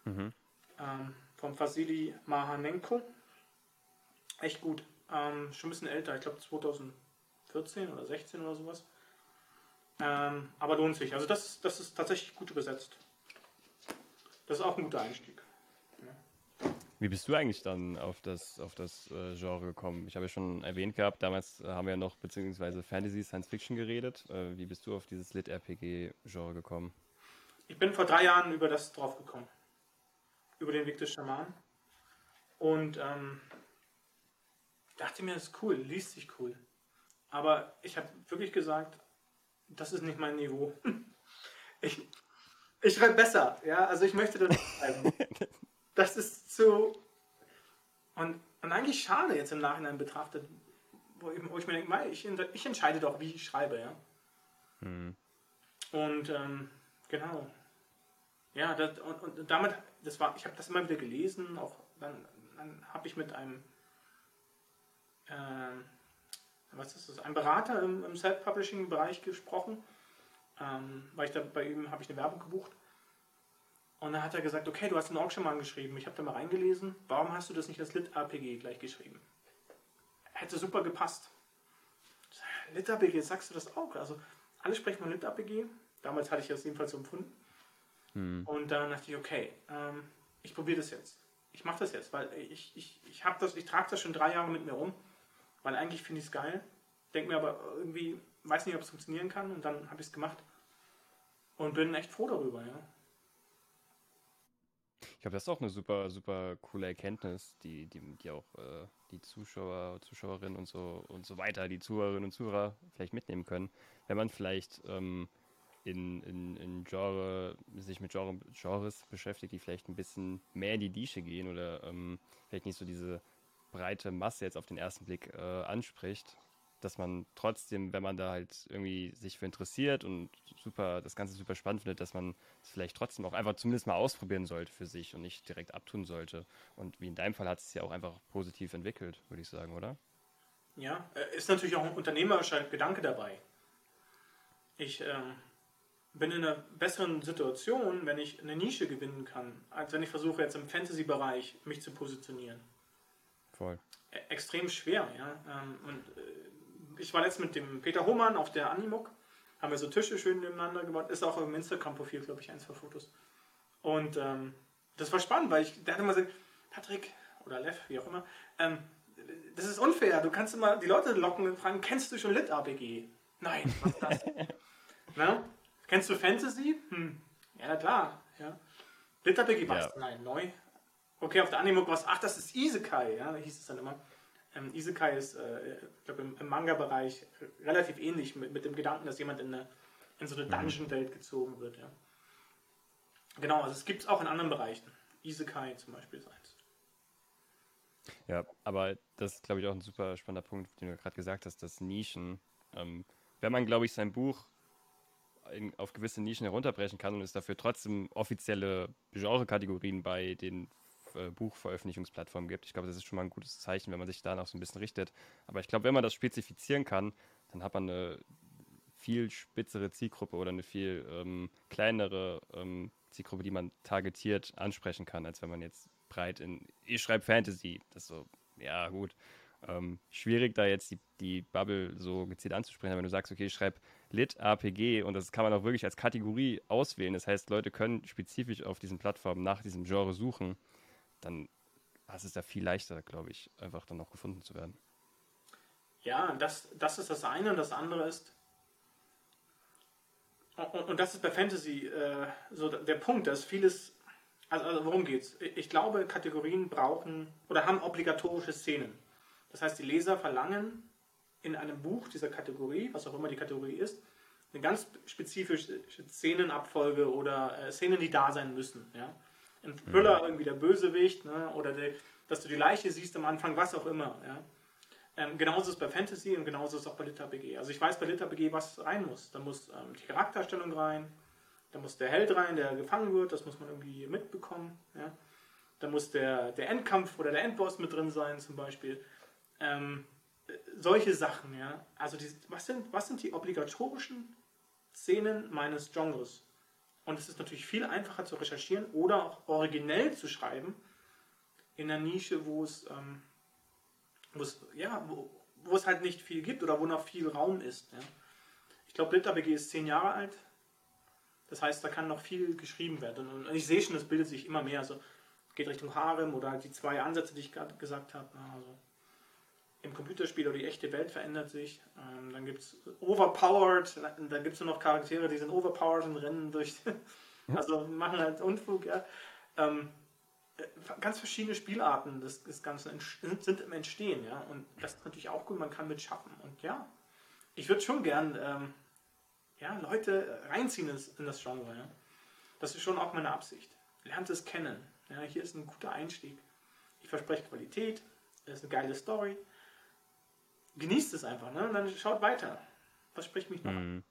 Mhm. Ähm, vom Vasili Mahanenko. Echt gut. Ähm, schon ein bisschen älter, ich glaube 2014 oder 16 oder sowas. Ähm, aber lohnt sich. Also das, das ist tatsächlich gut übersetzt. Das ist auch ein guter Einstieg. Wie bist du eigentlich dann auf das, auf das äh, Genre gekommen? Ich habe ja schon erwähnt gehabt, damals äh, haben wir ja noch beziehungsweise Fantasy, Science Fiction geredet. Äh, wie bist du auf dieses Lit-RPG-Genre gekommen? Ich bin vor drei Jahren über das drauf gekommen. Über den Weg des Schamanen. Und ähm, dachte mir, das ist cool, liest sich cool. Aber ich habe wirklich gesagt, das ist nicht mein Niveau. Ich, ich schreibe besser, ja, also ich möchte das schreiben. das ist zu. Und, und eigentlich schade jetzt im Nachhinein betrachtet, wo ich, wo ich mir denke, ich, ich entscheide doch, wie ich schreibe, ja. Hm. Und ähm, genau. Ja, das, und, und, damit, das war, ich habe das immer wieder gelesen, auch dann, dann habe ich mit einem, äh, was ist das, einem Berater im, im Self-Publishing-Bereich gesprochen, ähm, weil ich da bei ihm habe ich eine Werbung gebucht und dann hat er gesagt, okay, du hast einen Orkschaman geschrieben. Ich habe da mal reingelesen. Warum hast du das nicht als Lit-RPG gleich geschrieben? Hätte super gepasst. Lit-RPG, sagst du das auch? Also alle sprechen von Lit-RPG. Damals hatte ich das jedenfalls so empfunden. Hm. Und dann dachte ich, okay, ähm, ich probiere das jetzt. Ich mache das jetzt, weil ich, ich, ich, das, ich trage das schon drei Jahre mit mir rum. Weil eigentlich finde ich es geil. Denke mir aber irgendwie, weiß nicht, ob es funktionieren kann. Und dann habe ich es gemacht. Und bin echt froh darüber, ja. Ich glaube, das ist auch eine super, super coole Erkenntnis, die, die, die auch äh, die Zuschauer, Zuschauerinnen und so und so weiter, die Zuhörerinnen und Zuhörer vielleicht mitnehmen können, wenn man vielleicht ähm, in, in, in Genre, sich mit Genre, Genres beschäftigt, die vielleicht ein bisschen mehr in die Nische gehen oder ähm, vielleicht nicht so diese breite Masse jetzt auf den ersten Blick äh, anspricht, dass man trotzdem, wenn man da halt irgendwie sich für interessiert und super, das Ganze super spannend findet, dass man es vielleicht trotzdem auch einfach zumindest mal ausprobieren sollte für sich und nicht direkt abtun sollte. Und wie in deinem Fall hat es sich ja auch einfach positiv entwickelt, würde ich sagen, oder? Ja, äh, ist natürlich auch ein unternehmerischer Gedanke dabei. Ich äh, bin in einer besseren Situation, wenn ich eine Nische gewinnen kann, als wenn ich versuche, jetzt im Fantasy-Bereich mich zu positionieren. Voll. E extrem schwer, ja. Ähm, und äh, ich war jetzt mit dem Peter Hohmann auf der Animuk, haben wir so Tische schön nebeneinander gebaut. Ist auch im Instagram-Profil, glaube ich, eins für Fotos. Und ähm, das war spannend, weil ich, der hat immer gesagt, Patrick oder Lev, wie auch immer, ähm, das ist unfair. Du kannst immer die Leute locken und fragen, kennst du schon Lit-RPG? Nein, was ist das? Na? Kennst du Fantasy? Hm. Ja, klar. Ja. Lit-RPG, was? Ja. Nein, neu. Okay, auf der Animuk war es, ach, das ist Isekai, ja, hieß es dann immer. Ähm, Isekai ist, äh, ich glaube, im, im Manga-Bereich relativ ähnlich mit, mit dem Gedanken, dass jemand in, eine, in so eine mhm. Dungeon-Welt gezogen wird. Ja. Genau, also es gibt es auch in anderen Bereichen. Isekai zum Beispiel ist eins. Ja, aber das ist, glaube ich, auch ein super spannender Punkt, den du gerade gesagt hast, dass Nischen, ähm, wenn man, glaube ich, sein Buch in, auf gewisse Nischen herunterbrechen kann und es dafür trotzdem offizielle Genre-Kategorien bei den äh, Buchveröffentlichungsplattformen gibt. Ich glaube, das ist schon mal ein gutes Zeichen, wenn man sich danach so ein bisschen richtet. Aber ich glaube, wenn man das spezifizieren kann, dann hat man eine viel spitzere Zielgruppe oder eine viel ähm, kleinere ähm, Zielgruppe, die man targetiert ansprechen kann, als wenn man jetzt breit in, ich schreibe Fantasy, das ist so, ja gut, ähm, schwierig da jetzt die, die Bubble so gezielt anzusprechen, aber wenn du sagst, okay, ich schreibe Lit, APG und das kann man auch wirklich als Kategorie auswählen, das heißt, Leute können spezifisch auf diesen Plattformen nach diesem Genre suchen, dann ist es da viel leichter, glaube ich, einfach dann auch gefunden zu werden. Ja, das, das ist das eine und das andere ist, und das ist bei Fantasy äh, so der Punkt, dass vieles, also, also worum geht's? Ich glaube, Kategorien brauchen oder haben obligatorische Szenen. Das heißt, die Leser verlangen in einem Buch dieser Kategorie, was auch immer die Kategorie ist, eine ganz spezifische Szenenabfolge oder äh, Szenen, die da sein müssen. Ja? Ein Thriller mhm. irgendwie der Bösewicht ne? oder die, dass du die Leiche siehst am Anfang, was auch immer. Ja? Ähm, genauso ist es bei Fantasy und genauso ist es auch bei LitterBG. Also ich weiß bei LitterBG, was rein muss. Da muss ähm, die Charakterstellung rein, da muss der Held rein, der gefangen wird, das muss man irgendwie mitbekommen. Ja? Da muss der, der Endkampf oder der Endboss mit drin sein zum Beispiel. Ähm, solche Sachen, ja. Also die, was, sind, was sind die obligatorischen Szenen meines Genres? Und es ist natürlich viel einfacher zu recherchieren oder auch originell zu schreiben in einer Nische, wo es ähm, wo es, ja, wo, wo es halt nicht viel gibt oder wo noch viel Raum ist. Ja. Ich glaube, LitterBG ist zehn Jahre alt. Das heißt, da kann noch viel geschrieben werden. Und ich sehe schon, das bildet sich immer mehr. Also geht Richtung Harem oder die zwei Ansätze, die ich gerade gesagt habe. Also im Computerspiel oder die echte Welt verändert sich. Ähm, dann gibt es Overpowered, dann gibt es nur noch Charaktere, die sind overpowered und rennen durch. also machen halt Unfug, ja. Ähm, ganz verschiedene Spielarten des, des Ganzen sind im Entstehen, ja. Und das ist natürlich auch gut, man kann mit schaffen. Und ja, ich würde schon gern ähm, ja, Leute reinziehen in das, in das Genre, ja. Das ist schon auch meine Absicht. Lernt es kennen. Ja, hier ist ein guter Einstieg. Ich verspreche Qualität, es ist eine geile Story. Genießt es einfach, ne? Und dann schaut weiter. Was spricht mich noch mhm.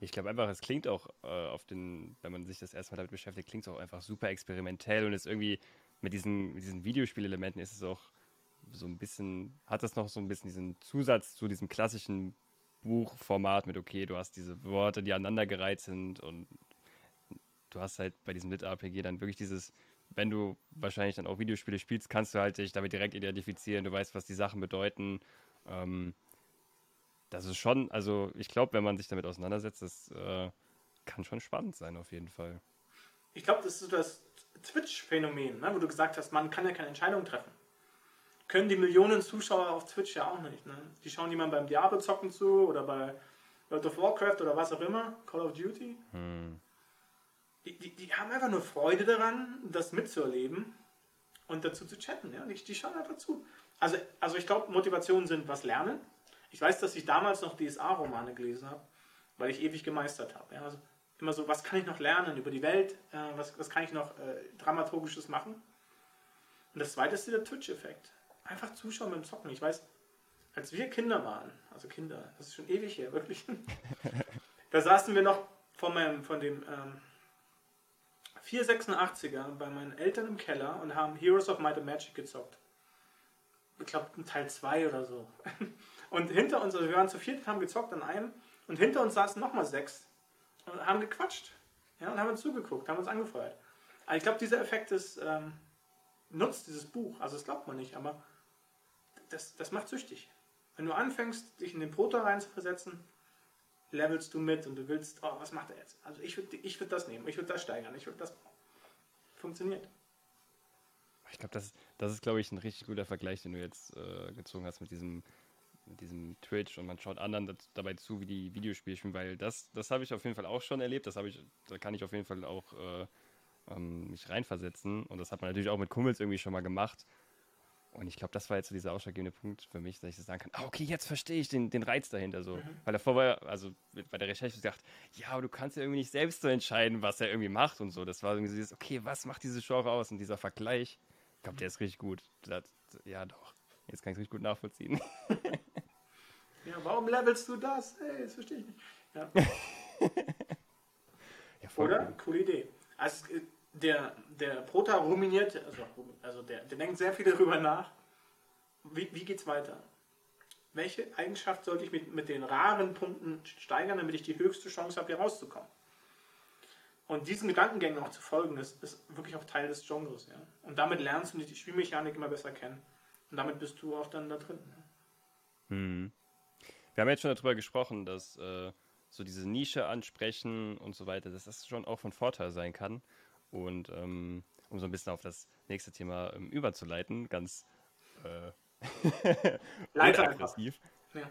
Ich glaube einfach, es klingt auch äh, auf den, wenn man sich das erstmal damit beschäftigt, klingt es auch einfach super experimentell und ist irgendwie mit diesen, mit diesen Videospielelementen ist es auch so ein bisschen, hat das noch so ein bisschen diesen Zusatz zu diesem klassischen Buchformat mit, okay, du hast diese Worte, die aneinandergereiht sind und du hast halt bei diesem Lit-RPG dann wirklich dieses, wenn du wahrscheinlich dann auch Videospiele spielst, kannst du halt dich damit direkt identifizieren, du weißt, was die Sachen bedeuten. Ähm, das ist schon, also ich glaube, wenn man sich damit auseinandersetzt, das äh, kann schon spannend sein auf jeden Fall. Ich glaube, das ist so das Twitch-Phänomen, ne? wo du gesagt hast, man kann ja keine Entscheidung treffen. Können die Millionen Zuschauer auf Twitch ja auch nicht. Ne? Die schauen jemand beim Diablo zocken zu oder bei World of Warcraft oder was auch immer, Call of Duty. Hm. Die, die, haben einfach nur Freude daran, das mitzuerleben und dazu zu chatten. Ja? Die, die schauen einfach zu. Also, also ich glaube, Motivationen sind was lernen. Ich weiß, dass ich damals noch DSA-Romane gelesen habe, weil ich ewig gemeistert habe. Ja, also immer so, was kann ich noch lernen über die Welt, äh, was, was kann ich noch äh, Dramaturgisches machen. Und das zweite ist der Twitch-Effekt. Einfach zuschauen beim Zocken. Ich weiß, als wir Kinder waren, also Kinder, das ist schon ewig her, wirklich, da saßen wir noch von, meinem, von dem ähm, 486er bei meinen Eltern im Keller und haben Heroes of Might and Magic gezockt. Ich glaube, Teil 2 oder so. Und hinter uns, also wir waren zu viert, haben gezockt an einem und hinter uns saßen nochmal sechs und haben gequatscht. Ja, und haben uns zugeguckt, haben uns angefeuert. Aber ich glaube, dieser Effekt ist, ähm, nutzt dieses Buch. Also das glaubt man nicht, aber das, das macht süchtig. Wenn du anfängst, dich in den Proton reinzuversetzen, levelst du mit und du willst, oh, was macht er jetzt? Also ich würde ich würd das nehmen, ich würde das steigern, ich würde das. Funktioniert. Ich glaube, das, das ist, glaube ich, ein richtig guter Vergleich, den du jetzt äh, gezogen hast mit diesem mit diesem Twitch und man schaut anderen dabei zu, wie die Videospiele spielen, weil das, das habe ich auf jeden Fall auch schon erlebt. Das habe ich, da kann ich auf jeden Fall auch äh, ähm, mich reinversetzen. Und das hat man natürlich auch mit Kumpels irgendwie schon mal gemacht. Und ich glaube, das war jetzt so dieser ausschlaggebende Punkt für mich, dass ich das sagen kann, ah, okay, jetzt verstehe ich den, den Reiz dahinter so. Mhm. Weil davor war, also bei der Recherche gedacht, ja, aber du kannst ja irgendwie nicht selbst so entscheiden, was er irgendwie macht und so. Das war irgendwie so dieses, okay, was macht dieses Genre aus? Und dieser Vergleich, ich glaube, der ist richtig gut. Das, ja, doch. Jetzt kann ich es richtig gut nachvollziehen. Ja, warum levelst du das? Hey, das verstehe ich nicht. Ja. ja, Oder? Cool. Coole Idee. Also der, der Prota ruminiert, also, also der, der denkt sehr viel darüber nach, wie, wie geht's weiter. welche Eigenschaft sollte ich mit, mit den raren Punkten steigern, damit ich die höchste Chance habe, hier rauszukommen. Und diesen Gedankengängen auch zu folgen, das ist wirklich auch Teil des Genres. Ja? Und damit lernst du die Spielmechanik immer besser kennen. Und damit bist du auch dann da drin. Ja? Hm. Wir haben jetzt schon darüber gesprochen, dass äh, so diese Nische ansprechen und so weiter, dass das schon auch von Vorteil sein kann. Und ähm, um so ein bisschen auf das nächste Thema ähm, überzuleiten, ganz äh, aggressiv. Ja.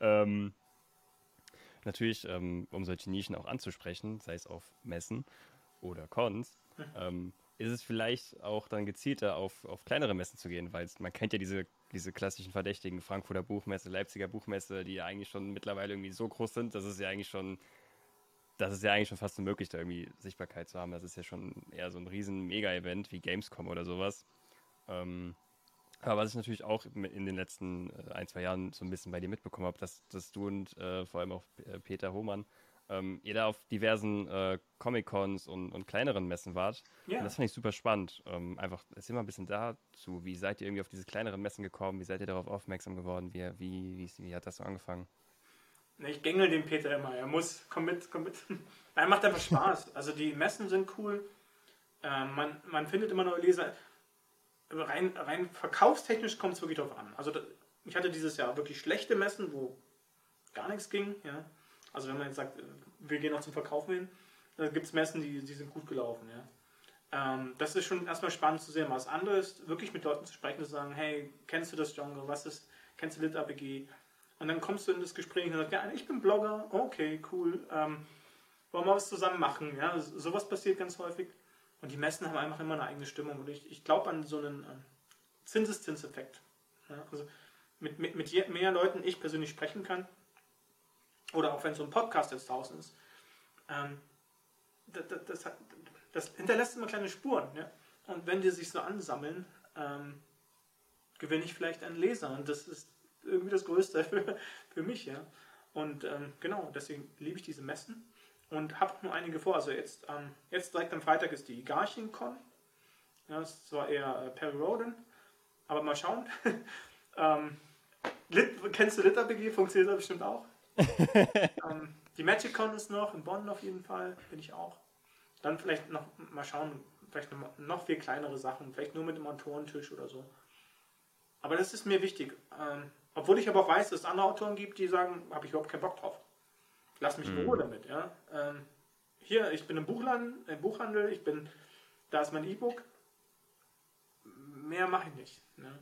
ähm, natürlich, ähm, um solche Nischen auch anzusprechen, sei es auf Messen oder Cons, mhm. ähm, ist es vielleicht auch dann gezielter auf, auf kleinere Messen zu gehen, weil man kennt ja diese, diese klassischen Verdächtigen, Frankfurter Buchmesse, Leipziger Buchmesse, die ja eigentlich schon mittlerweile irgendwie so groß sind, dass es ja eigentlich schon, das ist ja eigentlich schon fast unmöglich, da irgendwie Sichtbarkeit zu haben. Das ist ja schon eher so ein riesen Mega-Event wie Gamescom oder sowas. Ähm, aber was ich natürlich auch in den letzten äh, ein, zwei Jahren so ein bisschen bei dir mitbekommen habe, dass, dass du und äh, vor allem auch äh, Peter Hohmann, ähm, ihr da auf diversen äh, Comic-Cons und, und, kleineren Messen wart. Ja. Und das fand ich super spannend. Ähm, einfach, erzähl mal ein bisschen dazu. Wie seid ihr irgendwie auf diese kleineren Messen gekommen? Wie seid ihr darauf aufmerksam geworden? Wie, wie, wie, wie hat das so angefangen? Ich gängel den Peter immer. Er muss, komm mit, komm mit. Nein, macht einfach Spaß. Also die Messen sind cool. Ähm, man, man findet immer neue Leser rein, rein verkaufstechnisch kommt es wirklich darauf an. Also ich hatte dieses Jahr wirklich schlechte Messen, wo gar nichts ging. Ja. Also wenn man jetzt sagt, wir gehen auch zum Verkaufen hin, dann gibt es Messen, die, die sind gut gelaufen. Ja. Ähm, das ist schon erstmal spannend zu sehen. Was anderes, wirklich mit Leuten zu sprechen, zu sagen, hey, kennst du das Genre? Was ist, kennst du LitAPG? Und dann kommst du in das Gespräch und sagst, ja, ich bin Blogger, okay, cool. Ähm, wollen wir was zusammen machen? Ja, sowas passiert ganz häufig. Und die Messen haben einfach immer eine eigene Stimmung. Und ich, ich glaube an so einen äh, Zinseszinseffekt. Ja, also mit, mit, mit je mehr Leuten ich persönlich sprechen kann, oder auch wenn so ein Podcast jetzt draußen ist, ähm, das, das, das, hinterlässt immer kleine Spuren. Ja? Und wenn die sich so ansammeln, ähm, gewinne ich vielleicht einen Leser. Und das ist irgendwie das Größte für, für mich. Ja? Und ähm, genau, deswegen liebe ich diese Messen und habe nur einige vor. Also jetzt, ähm, jetzt direkt am Freitag ist die Garching-Con. Ja, das ist zwar eher äh, Perry Roden, aber mal schauen. ähm, Lit, kennst du LitterBG? Funktioniert das bestimmt auch. ähm, die MagicCon ist noch, in Bonn auf jeden Fall, bin ich auch. Dann vielleicht noch mal schauen, vielleicht noch, noch viel kleinere Sachen, vielleicht nur mit dem Autorentisch oder so. Aber das ist mir wichtig. Ähm, obwohl ich aber auch weiß, dass es andere Autoren gibt, die sagen, habe ich überhaupt keinen Bock drauf. Lass mich in mhm. Ruhe damit, ja. Ähm, hier, ich bin im Buchladen, im Buchhandel, ich bin, da ist mein E-Book. Mehr mache ich nicht. Ne?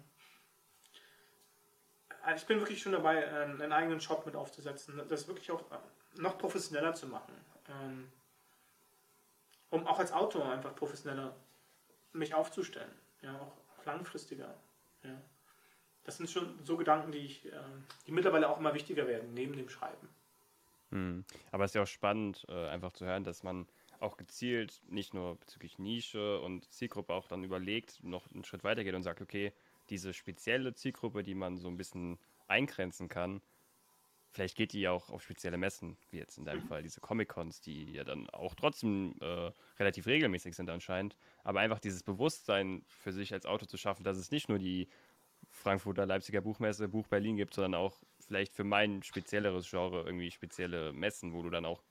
Also ich bin wirklich schon dabei, ähm, einen eigenen Shop mit aufzusetzen, das wirklich auch äh, noch professioneller zu machen. Ähm, um auch als Autor einfach professioneller mich aufzustellen. Ja, auch langfristiger. Ja. Das sind schon so Gedanken, die ich, ähm, die mittlerweile auch immer wichtiger werden, neben dem Schreiben. Mhm. Aber es ist ja auch spannend, äh, einfach zu hören, dass man auch gezielt nicht nur bezüglich Nische und Zielgruppe auch dann überlegt, noch einen Schritt weiter geht und sagt, okay, diese spezielle Zielgruppe, die man so ein bisschen eingrenzen kann, vielleicht geht die ja auch auf spezielle Messen, wie jetzt in deinem mhm. Fall diese Comic-Cons, die ja dann auch trotzdem äh, relativ regelmäßig sind anscheinend, aber einfach dieses Bewusstsein für sich als Autor zu schaffen, dass es nicht nur die Frankfurter Leipziger Buchmesse, Buch Berlin gibt, sondern auch vielleicht für mein spezielleres Genre irgendwie spezielle Messen, wo du dann auch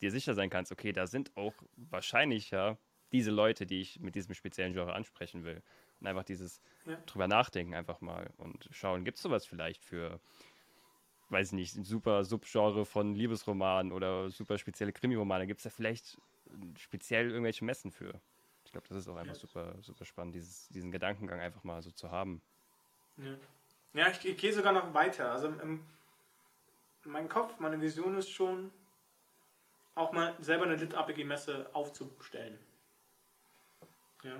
dir sicher sein kannst, okay, da sind auch wahrscheinlich ja diese Leute, die ich mit diesem speziellen Genre ansprechen will. Und einfach dieses ja. drüber nachdenken einfach mal und schauen, gibt es sowas vielleicht für, weiß ich nicht, ein super Subgenre von Liebesromanen oder super spezielle Krimiromane? Gibt es da vielleicht speziell irgendwelche Messen für? Ich glaube, das ist auch einfach super, super spannend, dieses, diesen Gedankengang einfach mal so zu haben. Ja. Ja, ich, ich gehe sogar noch weiter. Also im, mein Kopf, meine Vision ist schon, auch mal selber eine Lit-APG-Messe aufzustellen. Ja.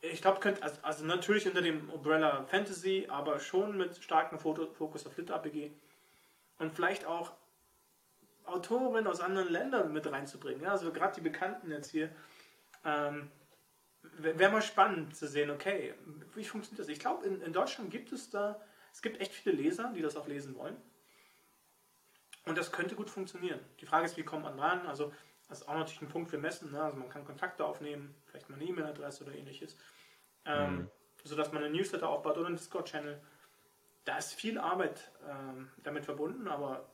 Ich glaube, also, also natürlich unter dem Umbrella Fantasy, aber schon mit starkem Fokus auf Lit-APG. Und vielleicht auch Autoren aus anderen Ländern mit reinzubringen. Ja, also gerade die Bekannten jetzt hier. Ähm, wäre mal spannend zu sehen, okay, wie funktioniert das? Ich glaube, in, in Deutschland gibt es da, es gibt echt viele Leser, die das auch lesen wollen. Und das könnte gut funktionieren. Die Frage ist, wie kommt man ran? Also, das ist auch natürlich ein Punkt für Messen. Ne? Also, man kann Kontakte aufnehmen, vielleicht mal eine E-Mail-Adresse oder ähnliches. Ähm, mhm. Sodass man einen Newsletter aufbaut oder einen Discord-Channel. da ist viel Arbeit ähm, damit verbunden, aber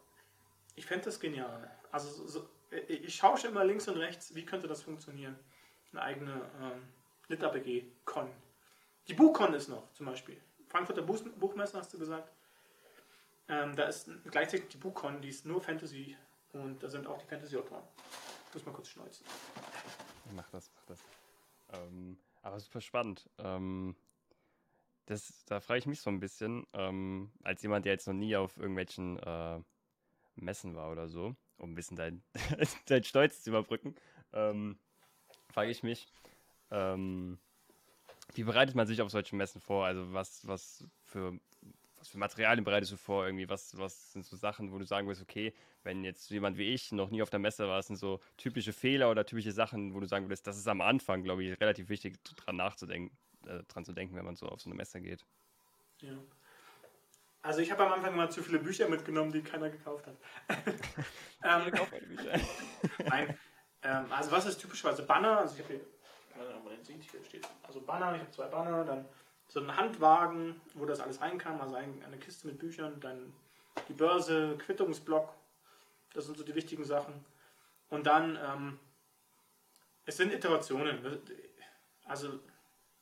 ich fände das genial. Also so, ich schaue schon immer links und rechts, wie könnte das funktionieren. Eine eigene ähm, LitABG-Con. Die BuchCon ist noch zum Beispiel. Frankfurter Buch Buchmesse hast du gesagt. Ähm, da ist gleichzeitig die BuchCon, die ist nur Fantasy und da sind auch die Fantasy-Autoren. Muss mal kurz schneuzen. Mach das, mach das. Ähm, aber super spannend. Ähm, das, da frage ich mich so ein bisschen, ähm, als jemand, der jetzt noch nie auf irgendwelchen äh, Messen war oder so, um ein bisschen deinen dein Stolz zu überbrücken, ähm, frage ich mich, ähm, wie bereitet man sich auf solche Messen vor? Also was, was für was für Materialien bereitest du vor? Irgendwie, was, was sind so Sachen, wo du sagen willst, okay, wenn jetzt jemand wie ich noch nie auf der Messe war, sind so typische Fehler oder typische Sachen, wo du sagen würdest, das ist am Anfang, glaube ich, relativ wichtig, dran nachzudenken, äh, dran zu denken, wenn man so auf so eine Messe geht. Ja. Also ich habe am Anfang mal zu viele Bücher mitgenommen, die keiner gekauft hat. ähm, Bücher. Nein. Ähm, also was ist typisch? Also Banner, also ich habe hier, hier steht, also Banner, ich habe zwei Banner, dann so ein Handwagen, wo das alles reinkam, also eine Kiste mit Büchern, dann die Börse, Quittungsblock, das sind so die wichtigen Sachen. Und dann, ähm, es sind Iterationen. Also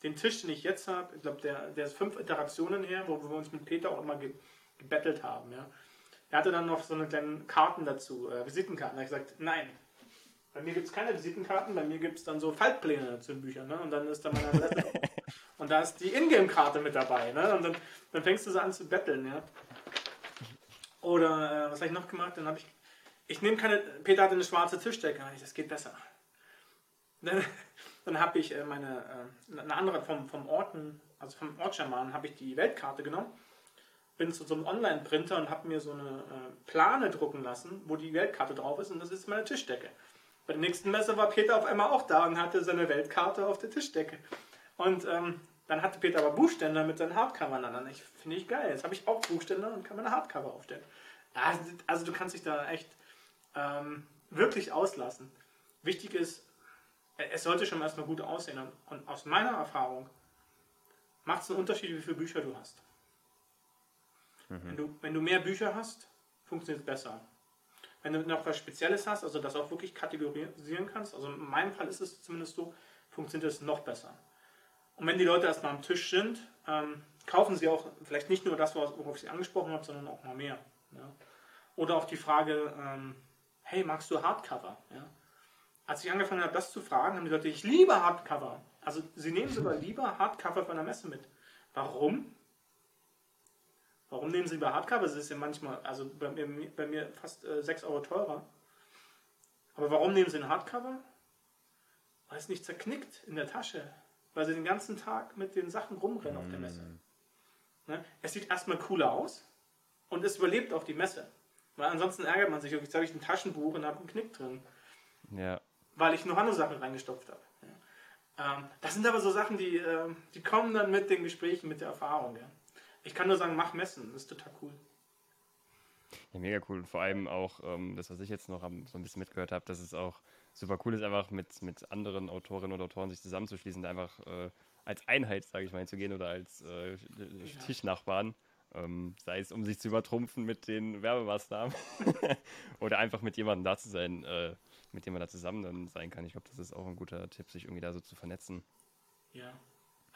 den Tisch, den ich jetzt habe, ich glaube, der, der ist fünf Iterationen her, wo, wir uns mit Peter auch ge, gebettelt haben. Ja. Er hatte dann noch so eine kleine Karten dazu, äh, Visitenkarten. Da habe ich gesagt, nein, bei mir gibt es keine Visitenkarten, bei mir gibt es dann so Faltpläne zu den Büchern. Ne? Und dann ist da meine Adresse Und da ist die Ingame-Karte mit dabei. Ne? Und dann, dann fängst du so an zu betteln. Ja? Oder äh, was habe ich noch gemacht? Dann habe ich, ich nehme keine, Peter hatte eine schwarze Tischdecke. Das geht besser. Dann, dann habe ich äh, meine, äh, eine andere vom, vom Orten, also vom Ortschamanen, habe ich die Weltkarte genommen. Bin zu so einem Online-Printer und habe mir so eine äh, Plane drucken lassen, wo die Weltkarte drauf ist. Und das ist meine Tischdecke. Bei der nächsten Messe war Peter auf einmal auch da und hatte seine Weltkarte auf der Tischdecke. Und ähm, dann hatte Peter aber Buchständer mit seinen Hardcovern an. Ich finde ich geil. Jetzt habe ich auch Buchständer und kann meine Hardcover aufstellen. Ja, also du kannst dich da echt ähm, wirklich auslassen. Wichtig ist, es sollte schon erstmal gut aussehen. Und, und aus meiner Erfahrung macht es einen Unterschied, wie viele Bücher du hast. Mhm. Wenn, du, wenn du mehr Bücher hast, funktioniert es besser. Wenn du noch was Spezielles hast, also das auch wirklich kategorisieren kannst, also in meinem Fall ist es zumindest so, funktioniert es noch besser. Und wenn die Leute erstmal am Tisch sind, ähm, kaufen sie auch vielleicht nicht nur das, worauf ich sie angesprochen habe, sondern auch mal mehr. Ja. Oder auch die Frage, ähm, hey, magst du Hardcover? Ja. Als ich angefangen habe, das zu fragen, haben die Leute, ich liebe Hardcover. Also sie nehmen sogar lieber Hardcover von der Messe mit. Warum? Warum nehmen sie lieber Hardcover? Es ist ja manchmal, also bei mir, bei mir fast äh, 6 Euro teurer. Aber warum nehmen sie ein Hardcover? Weil es nicht zerknickt in der Tasche weil sie den ganzen Tag mit den Sachen rumrennen auf der Messe. Ne? Es sieht erstmal cooler aus und es überlebt auch die Messe. Weil ansonsten ärgert man sich, jetzt habe ich ein Taschenbuch und habe einen Knick drin. Ja. Weil ich noch andere Sachen reingestopft habe. Ja. Ähm, das sind aber so Sachen, die, äh, die kommen dann mit den Gesprächen, mit der Erfahrung. Ja. Ich kann nur sagen, mach Messen, das ist total cool. Ja, mega cool. Und vor allem auch, ähm, das, was ich jetzt noch so ein bisschen mitgehört habe, dass es auch super cool ist, einfach mit, mit anderen Autorinnen und Autoren sich zusammenzuschließen, einfach äh, als Einheit, sage ich mal, zu gehen oder als äh, ja. Tischnachbarn. Ähm, sei es, um sich zu übertrumpfen mit den Werbemaßnahmen oder einfach mit jemandem da zu sein, äh, mit dem man da zusammen dann sein kann. Ich glaube, das ist auch ein guter Tipp, sich irgendwie da so zu vernetzen. Ja.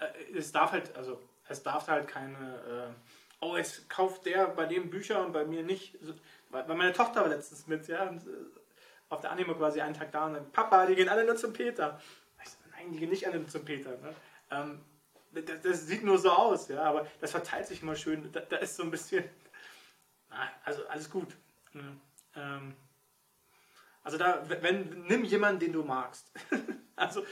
Äh, es darf halt, also es darf halt keine, äh, oh, jetzt kauft der bei dem Bücher und bei mir nicht. Weil meine Tochter war letztens mit, ja, und, äh, auf der Anime quasi einen Tag da und dann, Papa, die gehen alle nur zum Peter. Ich so, nein, die gehen nicht alle nur zum Peter. Ne? Ähm, das, das, sieht nur so aus, ja, aber das verteilt sich immer schön. Da, da ist so ein bisschen, na, also alles gut. Ne? Ähm, also da, wenn, nimm jemanden, den du magst. also,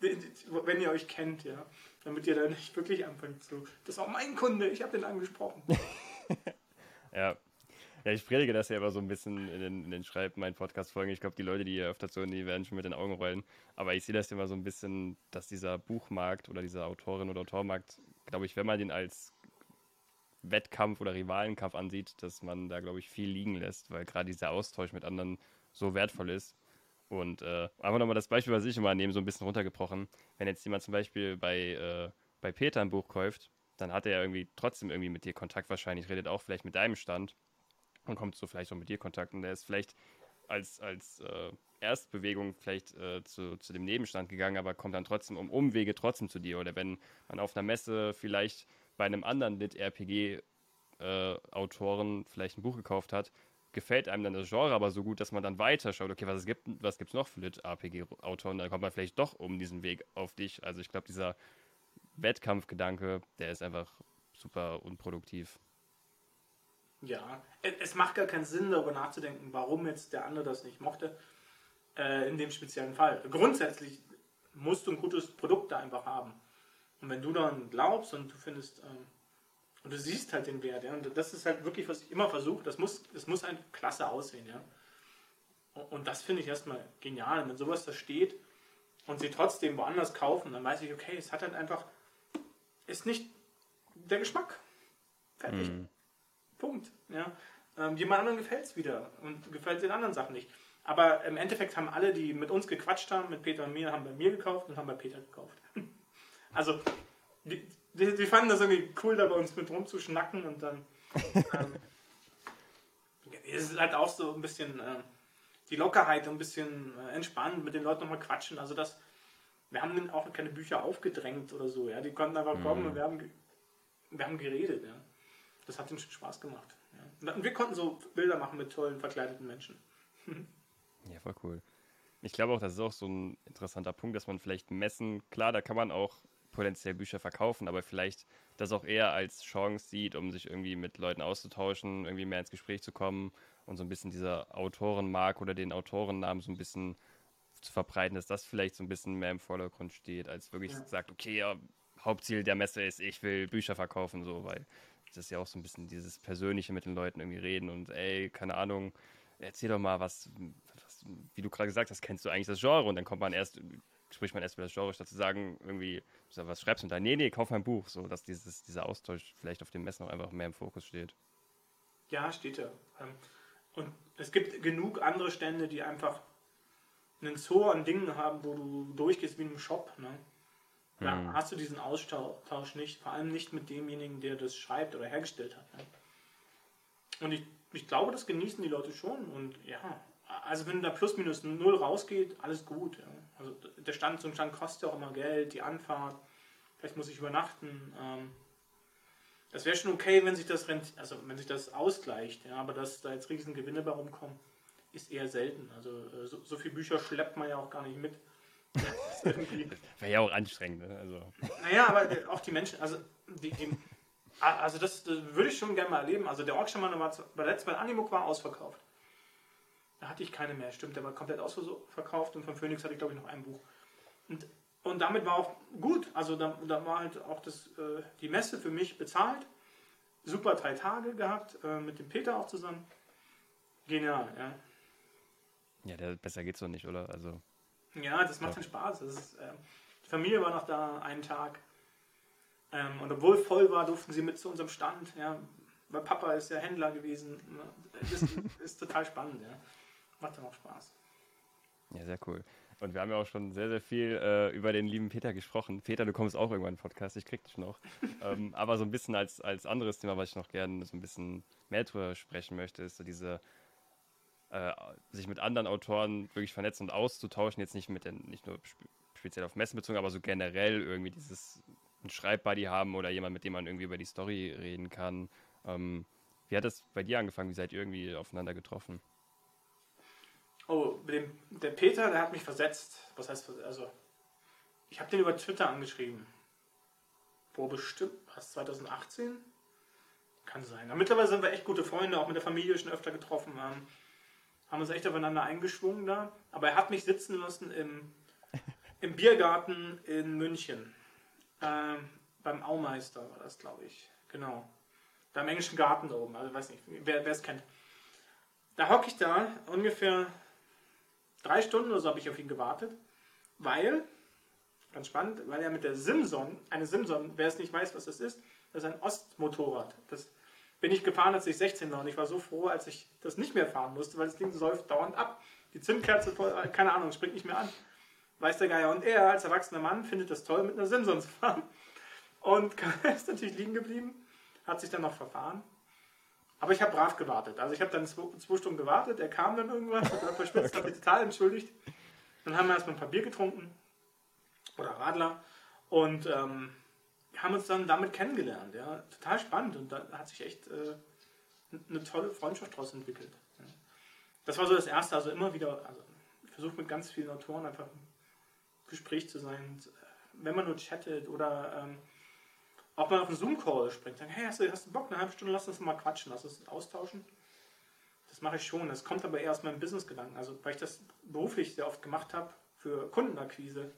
wenn ihr euch kennt, ja, damit ihr da nicht wirklich anfangt zu, das auch mein Kunde, ich habe den angesprochen. ja, ja, ich predige das ja immer so ein bisschen in den, in den Schreib, meinen Podcast-Folgen. Ich glaube, die Leute, die hier öfter zuhören, die werden schon mit den Augen rollen. Aber ich sehe das immer so ein bisschen, dass dieser Buchmarkt oder dieser Autorin- oder Autormarkt, glaube ich, wenn man den als Wettkampf oder Rivalenkampf ansieht, dass man da, glaube ich, viel liegen lässt, weil gerade dieser Austausch mit anderen so wertvoll ist. Und äh, einfach nochmal das Beispiel, was ich immer nehme, so ein bisschen runtergebrochen. Wenn jetzt jemand zum Beispiel bei, äh, bei Peter ein Buch kauft, dann hat er irgendwie trotzdem irgendwie mit dir Kontakt wahrscheinlich, redet auch vielleicht mit deinem Stand und kommt so vielleicht auch mit dir Kontakt und der ist vielleicht als, als äh, Erstbewegung vielleicht äh, zu, zu dem Nebenstand gegangen, aber kommt dann trotzdem um Umwege trotzdem zu dir. Oder wenn man auf einer Messe vielleicht bei einem anderen Lit-RPG-Autoren äh, vielleicht ein Buch gekauft hat, gefällt einem dann das Genre aber so gut, dass man dann weiterschaut, okay, was gibt was gibt's noch für Lit-RPG-Autoren? Dann kommt man vielleicht doch um diesen Weg auf dich. Also ich glaube, dieser Wettkampfgedanke, der ist einfach super unproduktiv. Ja, es macht gar keinen Sinn, darüber nachzudenken, warum jetzt der andere das nicht mochte, äh, in dem speziellen Fall. Grundsätzlich musst du ein gutes Produkt da einfach haben. Und wenn du dann glaubst und du findest, ähm, und du siehst halt den Wert, ja, und das ist halt wirklich, was ich immer versuche, das muss, das muss ein klasse aussehen, ja. Und das finde ich erstmal genial. wenn sowas da steht und sie trotzdem woanders kaufen, dann weiß ich, okay, es hat halt einfach, ist nicht der Geschmack. Fertig. Mm. Punkt. Ja. Ähm, jemand anderen gefällt es wieder und gefällt den anderen Sachen nicht. Aber im Endeffekt haben alle, die mit uns gequatscht haben, mit Peter und mir, haben bei mir gekauft und haben bei Peter gekauft. Also, die, die, die, fanden das irgendwie cool, da bei uns mit rumzuschnacken und dann. Ähm, es ist halt auch so ein bisschen äh, die Lockerheit, ein bisschen äh, entspannt, mit den Leuten nochmal quatschen. Also, das, wir haben auch keine Bücher aufgedrängt oder so. Ja? Die konnten einfach kommen mhm. und wir haben, wir haben geredet. Ja? Das hat ihnen schon Spaß gemacht. Ja. Und wir konnten so Bilder machen mit tollen, verkleideten Menschen. ja, voll cool. Ich glaube auch, das ist auch so ein interessanter Punkt, dass man vielleicht messen, klar, da kann man auch potenziell Bücher verkaufen, aber vielleicht das auch eher als Chance sieht, um sich irgendwie mit Leuten auszutauschen, irgendwie mehr ins Gespräch zu kommen und so ein bisschen dieser Autorenmark oder den Autorennamen so ein bisschen zu verbreiten, dass das vielleicht so ein bisschen mehr im Vordergrund steht, als wirklich ja. sagt, okay, ja, Hauptziel der Messe ist, ich will Bücher verkaufen, so, weil das ist ja auch so ein bisschen dieses Persönliche mit den Leuten irgendwie reden und ey, keine Ahnung, erzähl doch mal, was, was wie du gerade gesagt hast, kennst du eigentlich das Genre? Und dann kommt man erst, spricht man erst über das Genre, statt zu sagen, irgendwie, was schreibst du da? Nee, nee, kauf ein Buch, so dass dieses, dieser Austausch vielleicht auf dem Messen auch einfach mehr im Fokus steht. Ja, steht ja. Ähm, und es gibt genug andere Stände, die einfach einen Zoo an Dingen haben, wo du durchgehst wie in einem Shop. Ne? Da hm. hast du diesen Austausch nicht, vor allem nicht mit demjenigen, der das schreibt oder hergestellt hat. Ne? Und ich, ich glaube, das genießen die Leute schon. Und ja, also wenn da plus minus null rausgeht, alles gut. Ja. Also der Stand zum Stand kostet ja auch immer Geld, die Anfahrt, vielleicht muss ich übernachten. Ähm, das wäre schon okay, wenn sich das also wenn sich das ausgleicht, ja, aber dass da jetzt riesen Gewinne bei rumkommen, ist eher selten. Also äh, so, so viele Bücher schleppt man ja auch gar nicht mit. Wäre ja auch anstrengend, ne? Also. Naja, aber auch die Menschen, also die, die also das, das, würde ich schon gerne mal erleben. Also der Orkschamane war bei letztem Mal Animuk war ausverkauft. Da hatte ich keine mehr, stimmt, der war komplett ausverkauft und von Phoenix hatte ich glaube ich noch ein Buch. Und, und damit war auch gut. Also da, da war halt auch das, äh, die Messe für mich bezahlt. Super drei Tage gehabt, äh, mit dem Peter auch zusammen. Genial, ja. Ja, der, besser geht's doch nicht, oder? Also. Ja, das macht dann Spaß. Ist, äh, die Familie war noch da einen Tag. Ähm, und obwohl voll war, durften sie mit zu unserem Stand. Ja, weil Papa ist ja Händler gewesen. Das ist total spannend. Ja. Macht dann auch Spaß. Ja, sehr cool. Und wir haben ja auch schon sehr, sehr viel äh, über den lieben Peter gesprochen. Peter, du kommst auch irgendwann in den Podcast, ich krieg dich noch. ähm, aber so ein bisschen als, als anderes Thema, was ich noch gerne so ein bisschen mehr drüber sprechen möchte, ist so diese äh, sich mit anderen Autoren wirklich vernetzen und auszutauschen, jetzt nicht mit den, nicht nur speziell auf Messen bezogen, aber so generell irgendwie dieses ein Schreibbuddy haben oder jemand, mit dem man irgendwie über die Story reden kann. Ähm, wie hat das bei dir angefangen? Wie seid ihr irgendwie aufeinander getroffen? Oh, dem, der Peter, der hat mich versetzt. Was heißt, also, ich habe den über Twitter angeschrieben. Vor bestimmt, was, 2018? Kann sein. Aber mittlerweile sind wir echt gute Freunde, auch mit der Familie schon öfter getroffen. Ähm, haben uns echt aufeinander eingeschwungen da. Aber er hat mich sitzen lassen im, im Biergarten in München. Ähm, beim Aumeister war das, glaube ich. Genau. Da im englischen Garten da oben. Also weiß nicht, wer es kennt. Da hocke ich da ungefähr drei Stunden oder so habe ich auf ihn gewartet, weil, ganz spannend, weil er mit der Simson, eine Simson, wer es nicht weiß, was das ist, das ist ein Ostmotorrad. Das bin ich gefahren, als ich 16 war. Und ich war so froh, als ich das nicht mehr fahren musste, weil das Ding säuft dauernd ab. Die Zündkerze, äh, keine Ahnung, springt nicht mehr an. Weiß der Geier. Und er als erwachsener Mann findet das toll, mit einer Simson zu fahren. Und ist natürlich liegen geblieben, hat sich dann noch verfahren. Aber ich habe brav gewartet. Also ich habe dann zwei, zwei, Stunden gewartet, er kam dann irgendwann, hat verspitzt, hat mich total entschuldigt. Dann haben wir erstmal ein paar Bier getrunken oder Radler und ähm, haben uns dann damit kennengelernt. Ja. Total spannend und da hat sich echt äh, eine tolle Freundschaft daraus entwickelt. Ja. Das war so das Erste, also immer wieder, also ich versuche mit ganz vielen Autoren einfach im Gespräch zu sein. Wenn man nur chattet oder ähm, auch mal auf einen Zoom-Call springt, sagen, hey, hast du, hast du Bock, eine halbe Stunde, lass uns mal quatschen, lass uns austauschen. Das mache ich schon. Das kommt aber eher aus meinem Business-Gedanken. Also, weil ich das beruflich sehr oft gemacht habe für Kundenakquise,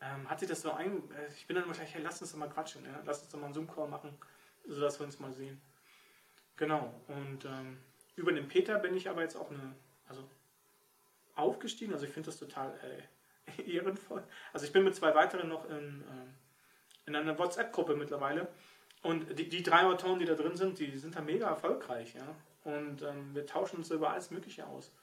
ähm, hat sich das so ein. Äh, ich bin dann wahrscheinlich, hey, lass uns doch mal quatschen, ja? lass uns doch mal einen Zoom-Call machen, sodass wir uns mal sehen. Genau. Und ähm, über den Peter bin ich aber jetzt auch eine, also aufgestiegen. Also ich finde das total äh, ehrenvoll. Also ich bin mit zwei weiteren noch in, äh, in einer WhatsApp-Gruppe mittlerweile. Und die, die drei Autoren, die da drin sind, die sind da mega erfolgreich, ja. Und ähm, wir tauschen uns über alles Mögliche aus.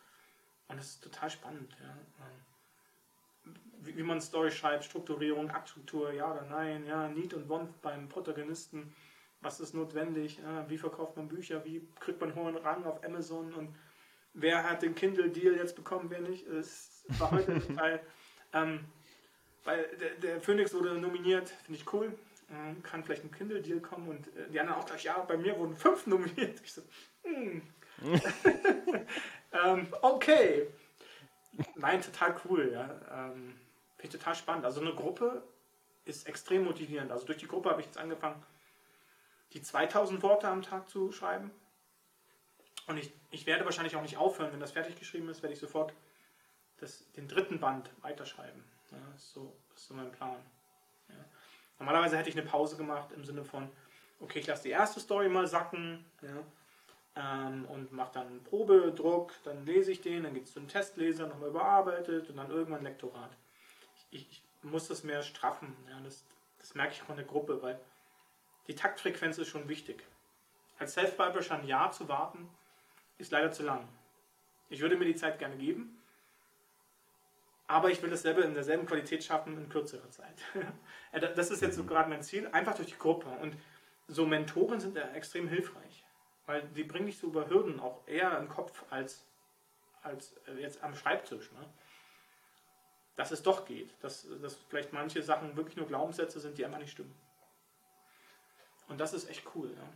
Und das ist total spannend, ja. Ähm, wie, wie man Story schreibt, Strukturierung, Aktstruktur, ja oder nein, ja, Need und Want beim Protagonisten, was ist notwendig, ja? wie verkauft man Bücher, wie kriegt man hohen Rang auf Amazon und wer hat den Kindle-Deal jetzt bekommen, wer nicht. Es war heute total. Ähm, weil der, der, Phoenix wurde nominiert, finde ich cool. Ähm, kann vielleicht ein Kindle-Deal kommen und äh, die anderen auch gleich, ja, bei mir wurden fünf nominiert. Ich so, hm. ähm, okay. Nein, total cool, ja. Ähm, finde ich total spannend. Also eine Gruppe ist extrem motivierend. Also durch die Gruppe habe ich jetzt angefangen, die 2000 Worte am Tag zu schreiben. Und ich, ich werde wahrscheinlich auch nicht aufhören. Wenn das fertig geschrieben ist, werde ich sofort das, den dritten Band weiterschreiben. Ja, so, ist so mein Plan. Ja. Normalerweise hätte ich eine Pause gemacht im Sinne von, okay, ich lasse die erste Story mal sacken ja, ähm, und mache dann einen Probedruck, dann lese ich den, dann geht es zu einem Testleser, nochmal überarbeitet und dann irgendwann Lektorat. Ich, ich, muss das mehr straffen. Ja, das, das merke ich auch in der Gruppe, weil die Taktfrequenz ist schon wichtig. Als Self-Publisher ein Jahr zu warten, ist leider zu lang. Ich würde mir die Zeit gerne geben, aber ich will dasselbe in derselben Qualität schaffen in kürzerer Zeit. das ist jetzt so gerade mein Ziel, einfach durch die Gruppe. Und so Mentoren sind ja extrem hilfreich, weil die bringen dich so über Hürden auch eher im Kopf als, als jetzt am Schreibtisch. Ne? Dass es doch geht, dass, dass vielleicht manche Sachen wirklich nur Glaubenssätze sind, die einfach nicht stimmen. Und das ist echt cool. Ja.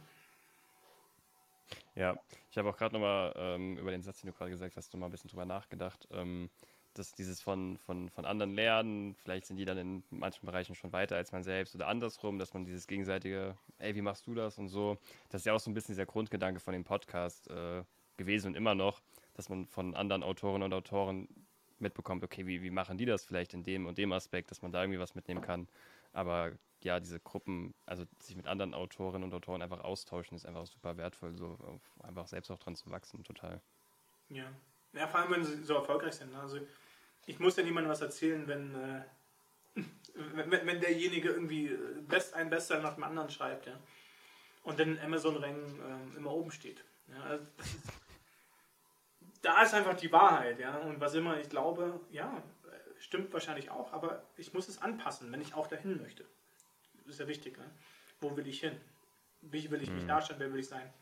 Ja, ich habe auch gerade nochmal ähm, über den Satz, den du gerade gesagt hast, nochmal ein bisschen drüber nachgedacht. Ähm, dass dieses von, von, von anderen lernen, vielleicht sind die dann in manchen Bereichen schon weiter als man selbst oder andersrum, dass man dieses gegenseitige, ey, wie machst du das und so, das ist ja auch so ein bisschen dieser Grundgedanke von dem Podcast äh, gewesen und immer noch, dass man von anderen Autorinnen und Autoren mitbekommt, okay, wie, wie machen die das vielleicht in dem und dem Aspekt, dass man da irgendwie was mitnehmen kann. Aber ja, diese Gruppen, also sich mit anderen Autorinnen und Autoren einfach austauschen, ist einfach super wertvoll, so einfach selbst auch dran zu wachsen, total. Ja. Ja, vor allem, wenn sie so erfolgreich sind. Ne? Also ich muss ja niemandem was erzählen, wenn, äh, wenn, wenn, derjenige irgendwie best, ein Bestseller nach dem anderen schreibt, ja. Und dann Amazon-Rängen äh, immer oben steht. Ja, also ist, da ist einfach die Wahrheit, ja. Und was immer ich glaube, ja, stimmt wahrscheinlich auch, aber ich muss es anpassen, wenn ich auch dahin möchte. Das ist ja wichtig, ne? Wo will ich hin? Wie will ich mich mhm. darstellen? Wer will ich sein?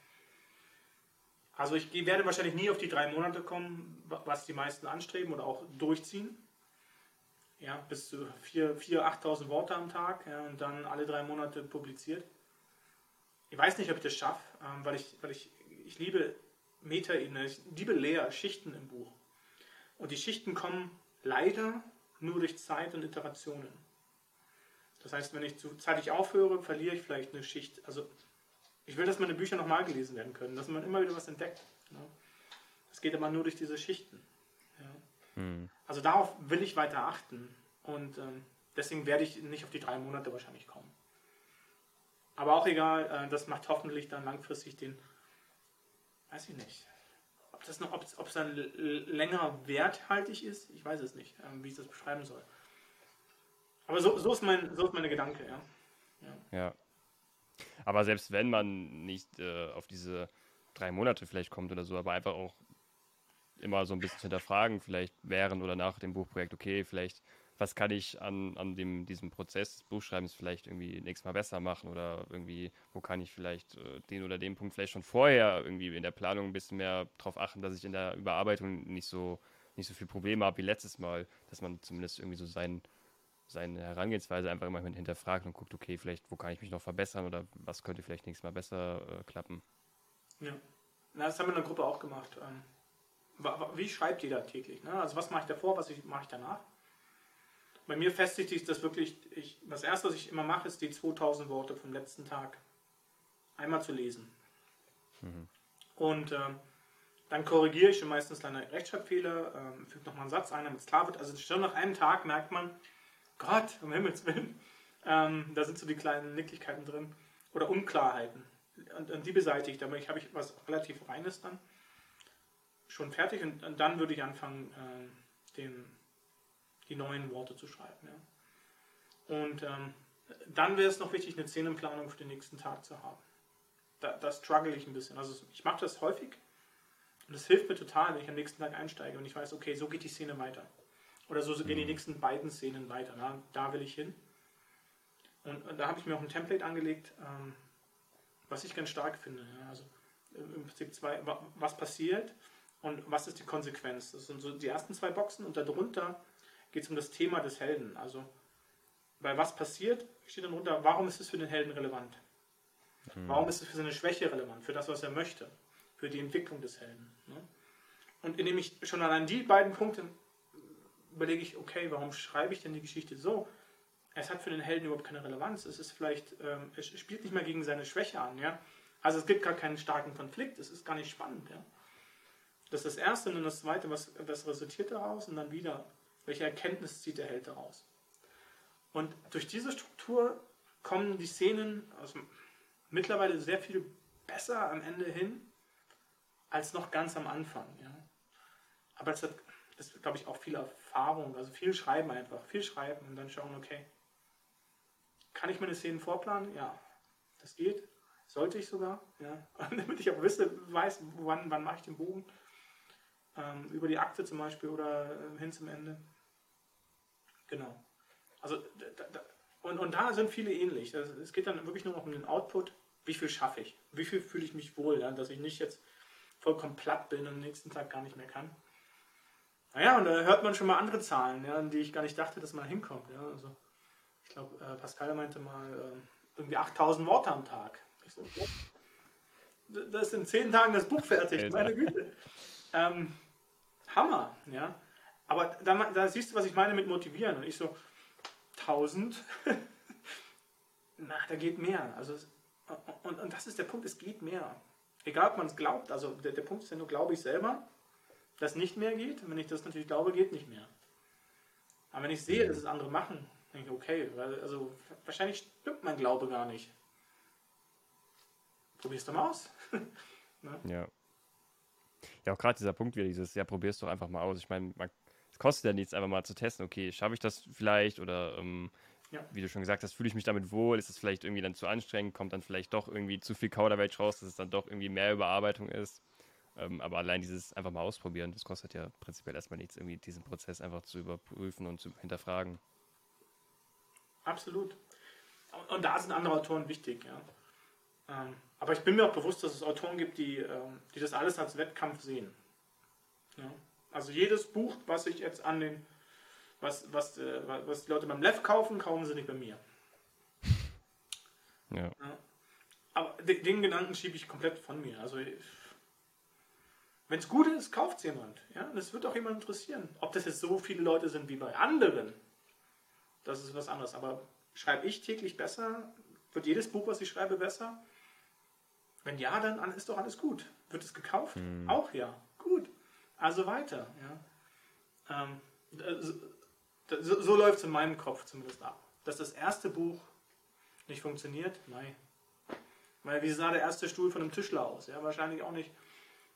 Also ich werde wahrscheinlich nie auf die drei Monate kommen, was die meisten anstreben oder auch durchziehen. Ja, bis zu 4.000, 8.000 Worte am Tag ja, und dann alle drei Monate publiziert. Ich weiß nicht, ob ich das schaffe, ähm, weil, ich, weil ich, ich liebe Metaebene, ich liebe Leer, Schichten im Buch. Und die Schichten kommen leider nur durch Zeit und Iterationen. Das heißt, wenn ich zu zeitig aufhöre, verliere ich vielleicht eine Schicht. Also ich will, dass meine Bücher nochmal gelesen werden können, dass man immer wieder was entdeckt. Ne? Das geht aber nur durch diese Schichten. Ja? Hm. Also darauf will ich weiter achten. Und ähm, deswegen werde ich nicht auf die drei Monate wahrscheinlich kommen. Aber auch egal, äh, das macht hoffentlich dann langfristig den, weiß ich nicht, ob das noch, ob es dann länger werthaltig ist, ich weiß es nicht, äh, wie ich das beschreiben soll. Aber so, so, ist, mein, so ist meine Gedanke, ja. ja. ja. Aber selbst wenn man nicht äh, auf diese drei Monate vielleicht kommt oder so, aber einfach auch immer so ein bisschen hinterfragen, vielleicht während oder nach dem Buchprojekt, okay, vielleicht was kann ich an, an dem, diesem Prozess des Buchschreibens vielleicht irgendwie nächstes Mal besser machen oder irgendwie, wo kann ich vielleicht äh, den oder den Punkt vielleicht schon vorher irgendwie in der Planung ein bisschen mehr darauf achten, dass ich in der Überarbeitung nicht so, nicht so viel Probleme habe wie letztes Mal, dass man zumindest irgendwie so sein, seine Herangehensweise einfach immer hinterfragt und guckt, okay, vielleicht, wo kann ich mich noch verbessern oder was könnte vielleicht nächstes Mal besser äh, klappen. Ja, Na, das haben wir in der Gruppe auch gemacht. Ähm, wie schreibt jeder täglich? Ne? Also was mache ich davor, was mache ich danach? Bei mir festigt sich das wirklich, ich, das erste, was ich immer mache, ist die 2000 Worte vom letzten Tag einmal zu lesen. Mhm. Und äh, dann korrigiere ich meistens kleine Rechtschreibfehler, äh, füge nochmal einen Satz ein, damit es klar wird. Also schon nach einem Tag merkt man, Gott, um Himmels Willen, ähm, da sind so die kleinen Nicklichkeiten drin oder Unklarheiten. Und, und die ich. Damit habe ich was relativ Reines dann schon fertig und, und dann würde ich anfangen, äh, den, die neuen Worte zu schreiben. Ja. Und ähm, dann wäre es noch wichtig, eine Szenenplanung für den nächsten Tag zu haben. Da, da struggle ich ein bisschen. Also ich mache das häufig und es hilft mir total, wenn ich am nächsten Tag einsteige und ich weiß, okay, so geht die Szene weiter. Oder so, gehen die mhm. nächsten beiden Szenen weiter. Na, da will ich hin. Und, und da habe ich mir auch ein Template angelegt, ähm, was ich ganz stark finde. Ja. Also im Prinzip zwei, was passiert und was ist die Konsequenz. Das sind so die ersten zwei Boxen und darunter geht es um das Thema des Helden. Also bei was passiert, steht dann drunter, warum ist es für den Helden relevant? Mhm. Warum ist es für seine Schwäche relevant? Für das, was er möchte? Für die Entwicklung des Helden? Ne? Und indem ich schon an die beiden Punkte überlege ich, okay, warum schreibe ich denn die Geschichte so? Es hat für den Helden überhaupt keine Relevanz. Es ist vielleicht, ähm, es spielt nicht mal gegen seine Schwäche an, ja. Also es gibt gar keinen starken Konflikt, es ist gar nicht spannend, ja. Das ist das Erste und dann das Zweite, was, was resultiert daraus und dann wieder, welche Erkenntnis zieht der Held daraus. Und durch diese Struktur kommen die Szenen also mittlerweile sehr viel besser am Ende hin, als noch ganz am Anfang. Ja. Aber das hat glaube ich, auch viel Erfahrung, also viel Schreiben einfach, viel Schreiben und dann schauen, okay, kann ich meine Szenen vorplanen? Ja, das geht. Sollte ich sogar, ja. damit ich auch wisse, weiß, wann, wann mache ich den Bogen. Ähm, über die Akte zum Beispiel oder äh, hin zum Ende. Genau. Also, da, da, und, und da sind viele ähnlich. Also, es geht dann wirklich nur noch um den Output. Wie viel schaffe ich? Wie viel fühle ich mich wohl, ja? dass ich nicht jetzt vollkommen platt bin und am nächsten Tag gar nicht mehr kann. Naja, und da hört man schon mal andere Zahlen, ja, an die ich gar nicht dachte, dass man hinkommt. Ja. Also, ich glaube, äh, Pascal meinte mal äh, irgendwie 8000 Worte am Tag. Ich so, ja. Das ist in 10 Tagen das Buch fertig, meine Güte. Ähm, Hammer, ja. Aber da, da, siehst du, was ich meine mit motivieren. Und ich so, 1000? Na, da geht mehr. Also, und, und das ist der Punkt, es geht mehr. Egal, ob man es glaubt. Also der, der Punkt ist ja nur, glaube ich selber das nicht mehr geht. Und wenn ich das natürlich glaube, geht nicht mehr. Aber wenn ich sehe, dass es andere machen, denke ich, okay, also wahrscheinlich stimmt mein Glaube gar nicht. Probier's doch mal aus. ne? Ja. Ja, auch gerade dieser Punkt wieder, dieses, ja, probier's doch einfach mal aus. Ich meine, es kostet ja nichts, einfach mal zu testen, okay, schaffe ich das vielleicht oder ähm, ja. wie du schon gesagt hast, fühle ich mich damit wohl, ist es vielleicht irgendwie dann zu anstrengend, kommt dann vielleicht doch irgendwie zu viel Kauderwelsch raus, dass es dann doch irgendwie mehr Überarbeitung ist. Ähm, aber allein dieses einfach mal ausprobieren, das kostet ja prinzipiell erstmal nichts, irgendwie diesen Prozess einfach zu überprüfen und zu hinterfragen. Absolut. Und da sind andere Autoren wichtig, ja. Ähm, aber ich bin mir auch bewusst, dass es Autoren gibt, die, ähm, die das alles als Wettkampf sehen. Ja. Also jedes Buch, was ich jetzt an den, was, was, äh, was die Leute beim Lev kaufen, kaufen sie nicht bei mir. Ja. ja. Aber den, den Gedanken schiebe ich komplett von mir. Also ich, wenn es gut ist, kauft es jemand. Ja? das wird auch jemand interessieren. Ob das jetzt so viele Leute sind wie bei anderen, das ist was anderes. Aber schreibe ich täglich besser? Wird jedes Buch, was ich schreibe, besser? Wenn ja, dann ist doch alles gut. Wird es gekauft? Mhm. Auch ja. Gut. Also weiter. Ja? Ähm, so, so läuft es in meinem Kopf zumindest ab. Dass das erste Buch nicht funktioniert? Nein. Weil wie sah der erste Stuhl von einem Tischler aus? Ja, wahrscheinlich auch nicht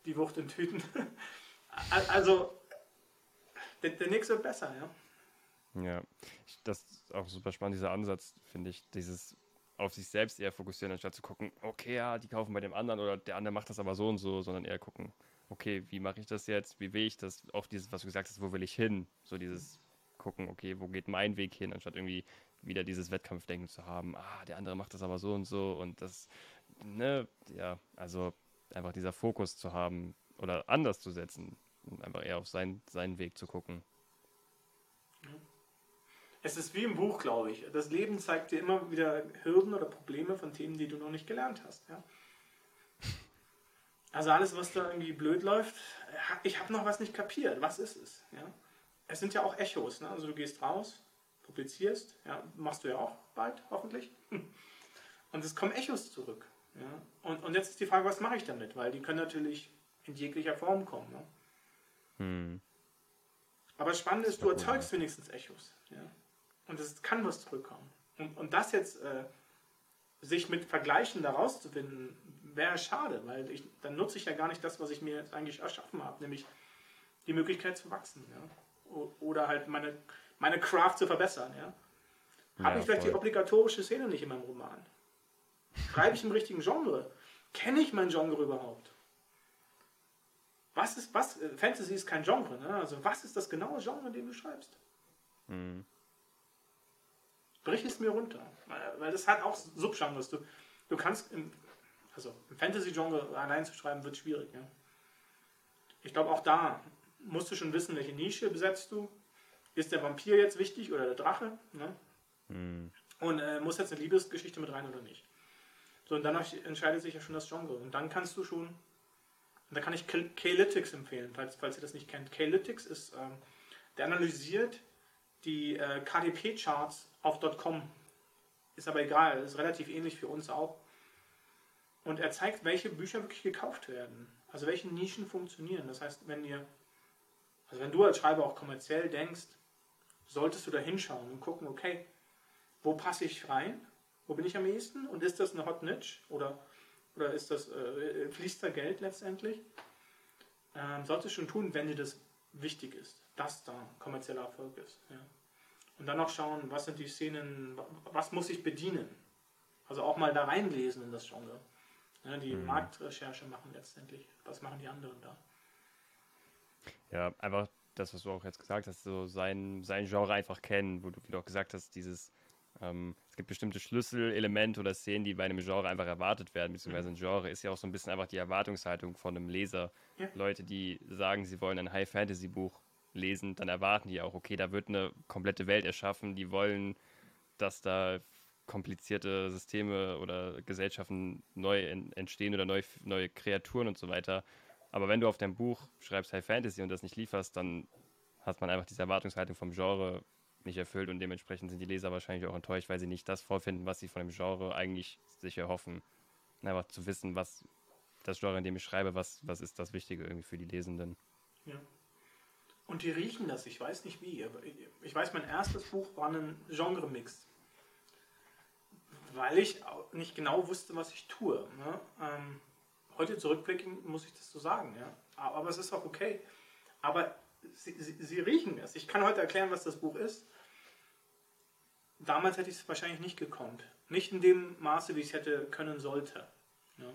die Wucht in Tüten. also, der, der nächste wird besser, ja. Ja, das ist auch super spannend, dieser Ansatz, finde ich, dieses auf sich selbst eher fokussieren, anstatt zu gucken, okay, ja, die kaufen bei dem anderen oder der andere macht das aber so und so, sondern eher gucken, okay, wie mache ich das jetzt, wie will ich das, auch dieses, was du gesagt hast, wo will ich hin, so dieses gucken, okay, wo geht mein Weg hin, anstatt irgendwie wieder dieses Wettkampfdenken zu haben, ah, der andere macht das aber so und so und das, ne, ja, also einfach dieser Fokus zu haben oder anders zu setzen und einfach eher auf sein, seinen Weg zu gucken. Es ist wie im Buch, glaube ich. Das Leben zeigt dir immer wieder Hürden oder Probleme von Themen, die du noch nicht gelernt hast. Ja? Also alles, was da irgendwie blöd läuft, ich habe noch was nicht kapiert. Was ist es? Ja? Es sind ja auch Echos. Ne? Also du gehst raus, publizierst, ja, machst du ja auch bald, hoffentlich. Und es kommen Echos zurück. Ja? Und, und jetzt ist die Frage, was mache ich damit? Weil die können natürlich in jeglicher Form kommen. Ne? Hm. Aber das Spannende ist, du erzeugst wenigstens Echos. Ja? Und es kann was zurückkommen. Und, und das jetzt äh, sich mit Vergleichen da rauszufinden, wäre schade, weil ich, dann nutze ich ja gar nicht das, was ich mir jetzt eigentlich erschaffen habe, nämlich die Möglichkeit zu wachsen. Ja? Oder halt meine, meine Craft zu verbessern. Ja? Habe ja, ich vielleicht voll. die obligatorische Szene nicht in meinem Roman? Schreibe ich im richtigen Genre? Kenne ich mein Genre überhaupt? Was ist, was, äh, Fantasy ist kein Genre, ne? Also was ist das genaue Genre, in dem du schreibst? Mhm. Brich es mir runter. Weil das hat auch Subgenres. Du, du kannst im, also im Fantasy-Genre allein zu schreiben, wird schwierig, ja. Ich glaube auch da musst du schon wissen, welche Nische besetzt du. Ist der Vampir jetzt wichtig oder der Drache? Ne? Mhm. Und äh, muss jetzt eine Liebesgeschichte mit rein oder nicht? So, und dann entscheidet sich ja schon das Genre. Und dann kannst du schon da kann ich K-Lytics empfehlen, falls, falls ihr das nicht kennt. K-Lytics ist, ähm, der analysiert die äh, KDP-Charts auf .com. Ist aber egal, ist relativ ähnlich für uns auch. Und er zeigt, welche Bücher wirklich gekauft werden. Also welche Nischen funktionieren. Das heißt, wenn ihr, also wenn du als Schreiber auch kommerziell denkst, solltest du da hinschauen und gucken, okay, wo passe ich rein? Wo bin ich am ehesten? Und ist das eine Hot Niche? Oder oder ist das, äh, fließt da Geld letztendlich? Ähm, solltest du schon tun, wenn dir das wichtig ist, dass da kommerzieller Erfolg ist. Ja. Und dann noch schauen, was sind die Szenen, was muss ich bedienen? Also auch mal da reinlesen in das Genre. Ja, die mhm. Marktrecherche machen letztendlich. Was machen die anderen da? Ja, einfach das, was du auch jetzt gesagt hast, so sein, sein Genre einfach kennen, wo du, wie du auch gesagt hast, dieses ähm, es gibt bestimmte Schlüsselelemente oder Szenen, die bei einem Genre einfach erwartet werden, beziehungsweise ein Genre ist ja auch so ein bisschen einfach die Erwartungshaltung von einem Leser. Ja. Leute, die sagen, sie wollen ein High-Fantasy-Buch lesen, dann erwarten die auch, okay, da wird eine komplette Welt erschaffen, die wollen, dass da komplizierte Systeme oder Gesellschaften neu entstehen oder neue, neue Kreaturen und so weiter. Aber wenn du auf dein Buch schreibst High Fantasy und das nicht lieferst, dann hat man einfach diese Erwartungshaltung vom Genre nicht erfüllt und dementsprechend sind die Leser wahrscheinlich auch enttäuscht, weil sie nicht das vorfinden, was sie von dem Genre eigentlich sich erhoffen. Einfach zu wissen, was das Genre, in dem ich schreibe, was, was ist das Wichtige irgendwie für die Lesenden. Ja. Und die riechen das, ich weiß nicht wie, aber ich weiß, mein erstes Buch war ein Genre-Mix. Weil ich nicht genau wusste, was ich tue. Ne? Ähm, heute zurückblickend muss ich das so sagen, ja. Aber es ist auch okay. Aber sie, sie, sie riechen es. Ich kann heute erklären, was das Buch ist damals hätte ich es wahrscheinlich nicht gekonnt. Nicht in dem Maße, wie ich es hätte können sollte. Ja.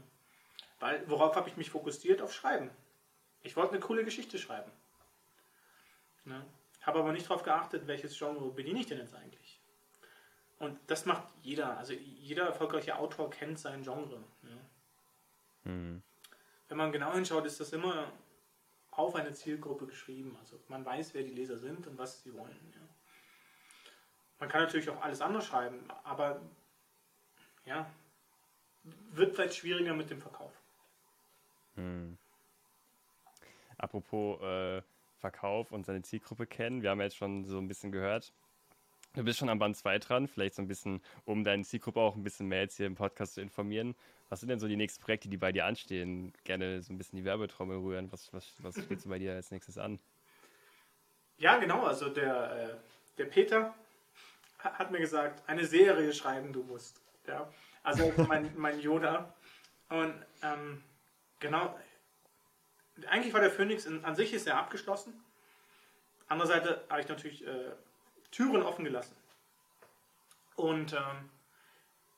Weil, worauf habe ich mich fokussiert? Auf Schreiben. Ich wollte eine coole Geschichte schreiben. Ja. Habe aber nicht darauf geachtet, welches Genre bediene ich denn jetzt eigentlich. Und das macht jeder. Also jeder erfolgreiche Autor kennt sein Genre. Ja. Mhm. Wenn man genau hinschaut, ist das immer auf eine Zielgruppe geschrieben. Also man weiß, wer die Leser sind und was sie wollen. Ja. Man kann natürlich auch alles anders schreiben, aber ja, wird vielleicht schwieriger mit dem Verkauf. Hm. Apropos äh, Verkauf und seine Zielgruppe kennen, wir haben ja jetzt schon so ein bisschen gehört. Du bist schon am Band 2 dran, vielleicht so ein bisschen, um deine Zielgruppe auch ein bisschen mehr jetzt hier im Podcast zu informieren. Was sind denn so die nächsten Projekte, die bei dir anstehen? Gerne so ein bisschen die Werbetrommel rühren. Was, was, was steht so bei dir als nächstes an? Ja, genau. Also der, äh, der Peter, hat mir gesagt, eine Serie schreiben du musst. Ja? Also mein, mein Yoda. Und ähm, genau, eigentlich war der Phoenix in, an sich ist er abgeschlossen. Andererseits habe ich natürlich äh, Türen offen gelassen. Und ähm,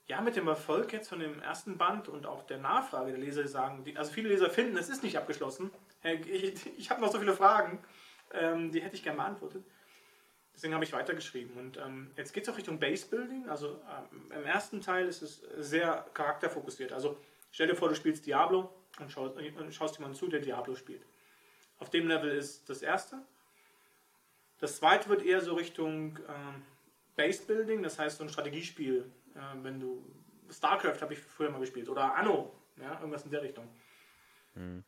ja, mit dem Erfolg jetzt von dem ersten Band und auch der Nachfrage der Leser sagen, die, also viele Leser finden, es ist nicht abgeschlossen. Ich, ich habe noch so viele Fragen, ähm, die hätte ich gerne beantwortet Deswegen habe ich weitergeschrieben. Und ähm, jetzt geht es auch Richtung Base Building. Also ähm, im ersten Teil ist es sehr charakterfokussiert. Also stell dir vor, du spielst Diablo und schaust, und schaust jemanden zu, der Diablo spielt. Auf dem Level ist das erste. Das zweite wird eher so Richtung ähm, Base Building, das heißt so ein Strategiespiel. Äh, wenn du StarCraft habe ich früher mal gespielt oder Anno, ja, irgendwas in der Richtung. Mhm.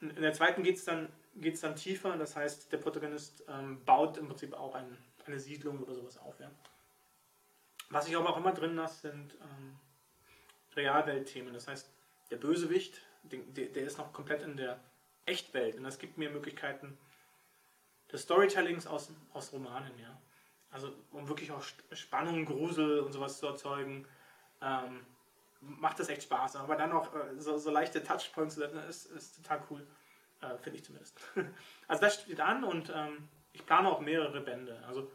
In der zweiten geht es dann, geht's dann tiefer, das heißt, der Protagonist ähm, baut im Prinzip auch ein, eine Siedlung oder sowas auf. Ja. Was ich aber auch immer drin lasse, sind ähm, Realweltthemen. Das heißt, der Bösewicht, der, der, ist noch komplett in der Echtwelt und das gibt mir Möglichkeiten des Storytellings aus, aus Romanen. Ja. Also um wirklich auch Spannung, Grusel und sowas zu erzeugen. Ähm, macht das echt Spaß. Aber dann auch äh, so, so, leichte Touchpoints setzen, ist, ist total cool. Äh, Finde ich zumindest. also das steht an und ähm, ich plane auch mehrere Bände. Also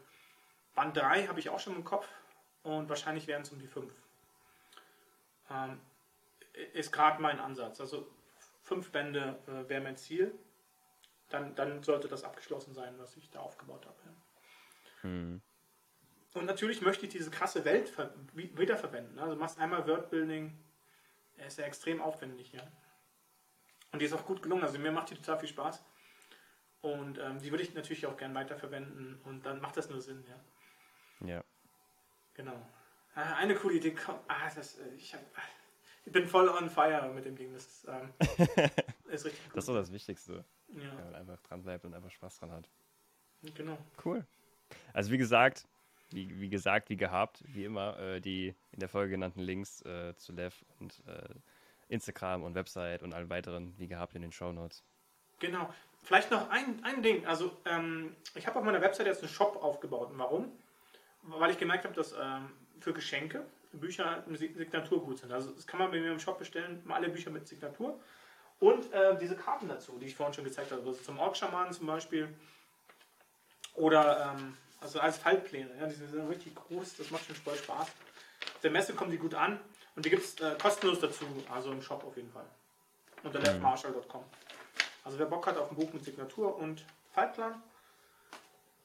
Band 3 habe ich auch schon im Kopf und wahrscheinlich werden es um die 5. Ähm, ist gerade mein Ansatz. Also fünf Bände äh, wäre mein Ziel. Dann, dann sollte das abgeschlossen sein, was ich da aufgebaut habe. Ja. Hm. Und natürlich möchte ich diese krasse Welt wiederverwenden. Also du machst einmal Wordbuilding, er ist ja extrem aufwendig, ja. Und die ist auch gut gelungen. Also mir macht die total viel Spaß. Und ähm, die würde ich natürlich auch gerne weiterverwenden und dann macht das nur Sinn, ja. Ja. Genau. Ah, eine coole Idee kommt. Ah, das, äh, ich, hab, ich bin voll on fire mit dem Ding. Das ist, ähm, ist richtig cool. Das ist so das Wichtigste. Ja. Wenn man einfach dran bleibt und einfach Spaß dran hat. Genau. Cool. Also wie gesagt, wie, wie gesagt, wie gehabt, wie immer, äh, die in der Folge genannten Links äh, zu Lev und äh, Instagram und Website und allen weiteren, wie gehabt, in den Show Notes. Genau. Vielleicht noch ein, ein Ding. Also, ähm, ich habe auf meiner Website jetzt einen Shop aufgebaut. Und warum? Weil ich gemerkt habe, dass ähm, für Geschenke Bücher eine Signatur gut sind. Also, das kann man bei mir im Shop bestellen, alle Bücher mit Signatur. Und äh, diese Karten dazu, die ich vorhin schon gezeigt habe. Also zum Orkschaman zum Beispiel. Oder ähm, also als Faltpläne. Ja, die sind richtig groß, das macht schon voll Spaß. Auf der Messe kommen die gut an und die gibt es äh, kostenlos dazu, also im Shop auf jeden Fall. Unter mhm. leftmarshall.com. Also wer Bock hat auf ein Buch mit Signatur und Faltplan,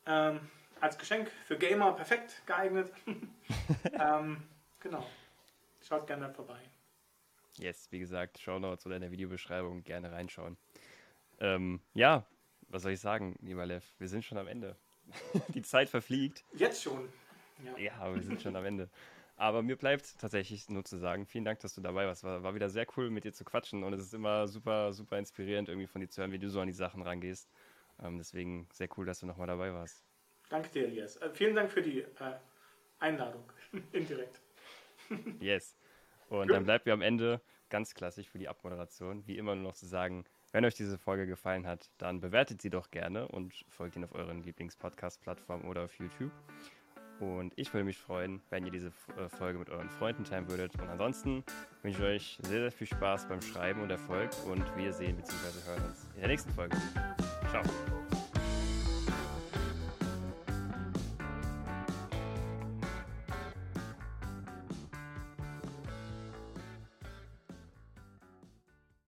ähm, als Geschenk für Gamer perfekt geeignet. ähm, genau. Schaut gerne vorbei. Yes, wie gesagt, Show Notes oder in der Videobeschreibung gerne reinschauen. Ähm, ja, was soll ich sagen, lieber Lev? Wir sind schon am Ende. die Zeit verfliegt. Jetzt schon. Ja. ja, aber wir sind schon am Ende. Aber mir bleibt tatsächlich nur zu sagen, vielen Dank, dass du dabei warst. War, war wieder sehr cool, mit dir zu quatschen und es ist immer super, super inspirierend, irgendwie von dir zu hören, wie du so an die Sachen rangehst. Ähm, deswegen sehr cool, dass du nochmal dabei warst. Danke dir, Elias. Äh, vielen Dank für die äh, Einladung. Indirekt. yes. Und dann bleibt mir am Ende ganz klassisch für die Abmoderation, wie immer nur noch zu sagen, wenn euch diese Folge gefallen hat, dann bewertet sie doch gerne und folgt ihn auf euren Lieblings-Podcast-Plattformen oder auf YouTube. Und ich würde mich freuen, wenn ihr diese äh, Folge mit euren Freunden teilen würdet. Und ansonsten wünsche ich euch sehr, sehr viel Spaß beim Schreiben und Erfolg. Und wir sehen bzw. hören uns in der nächsten Folge. Ciao.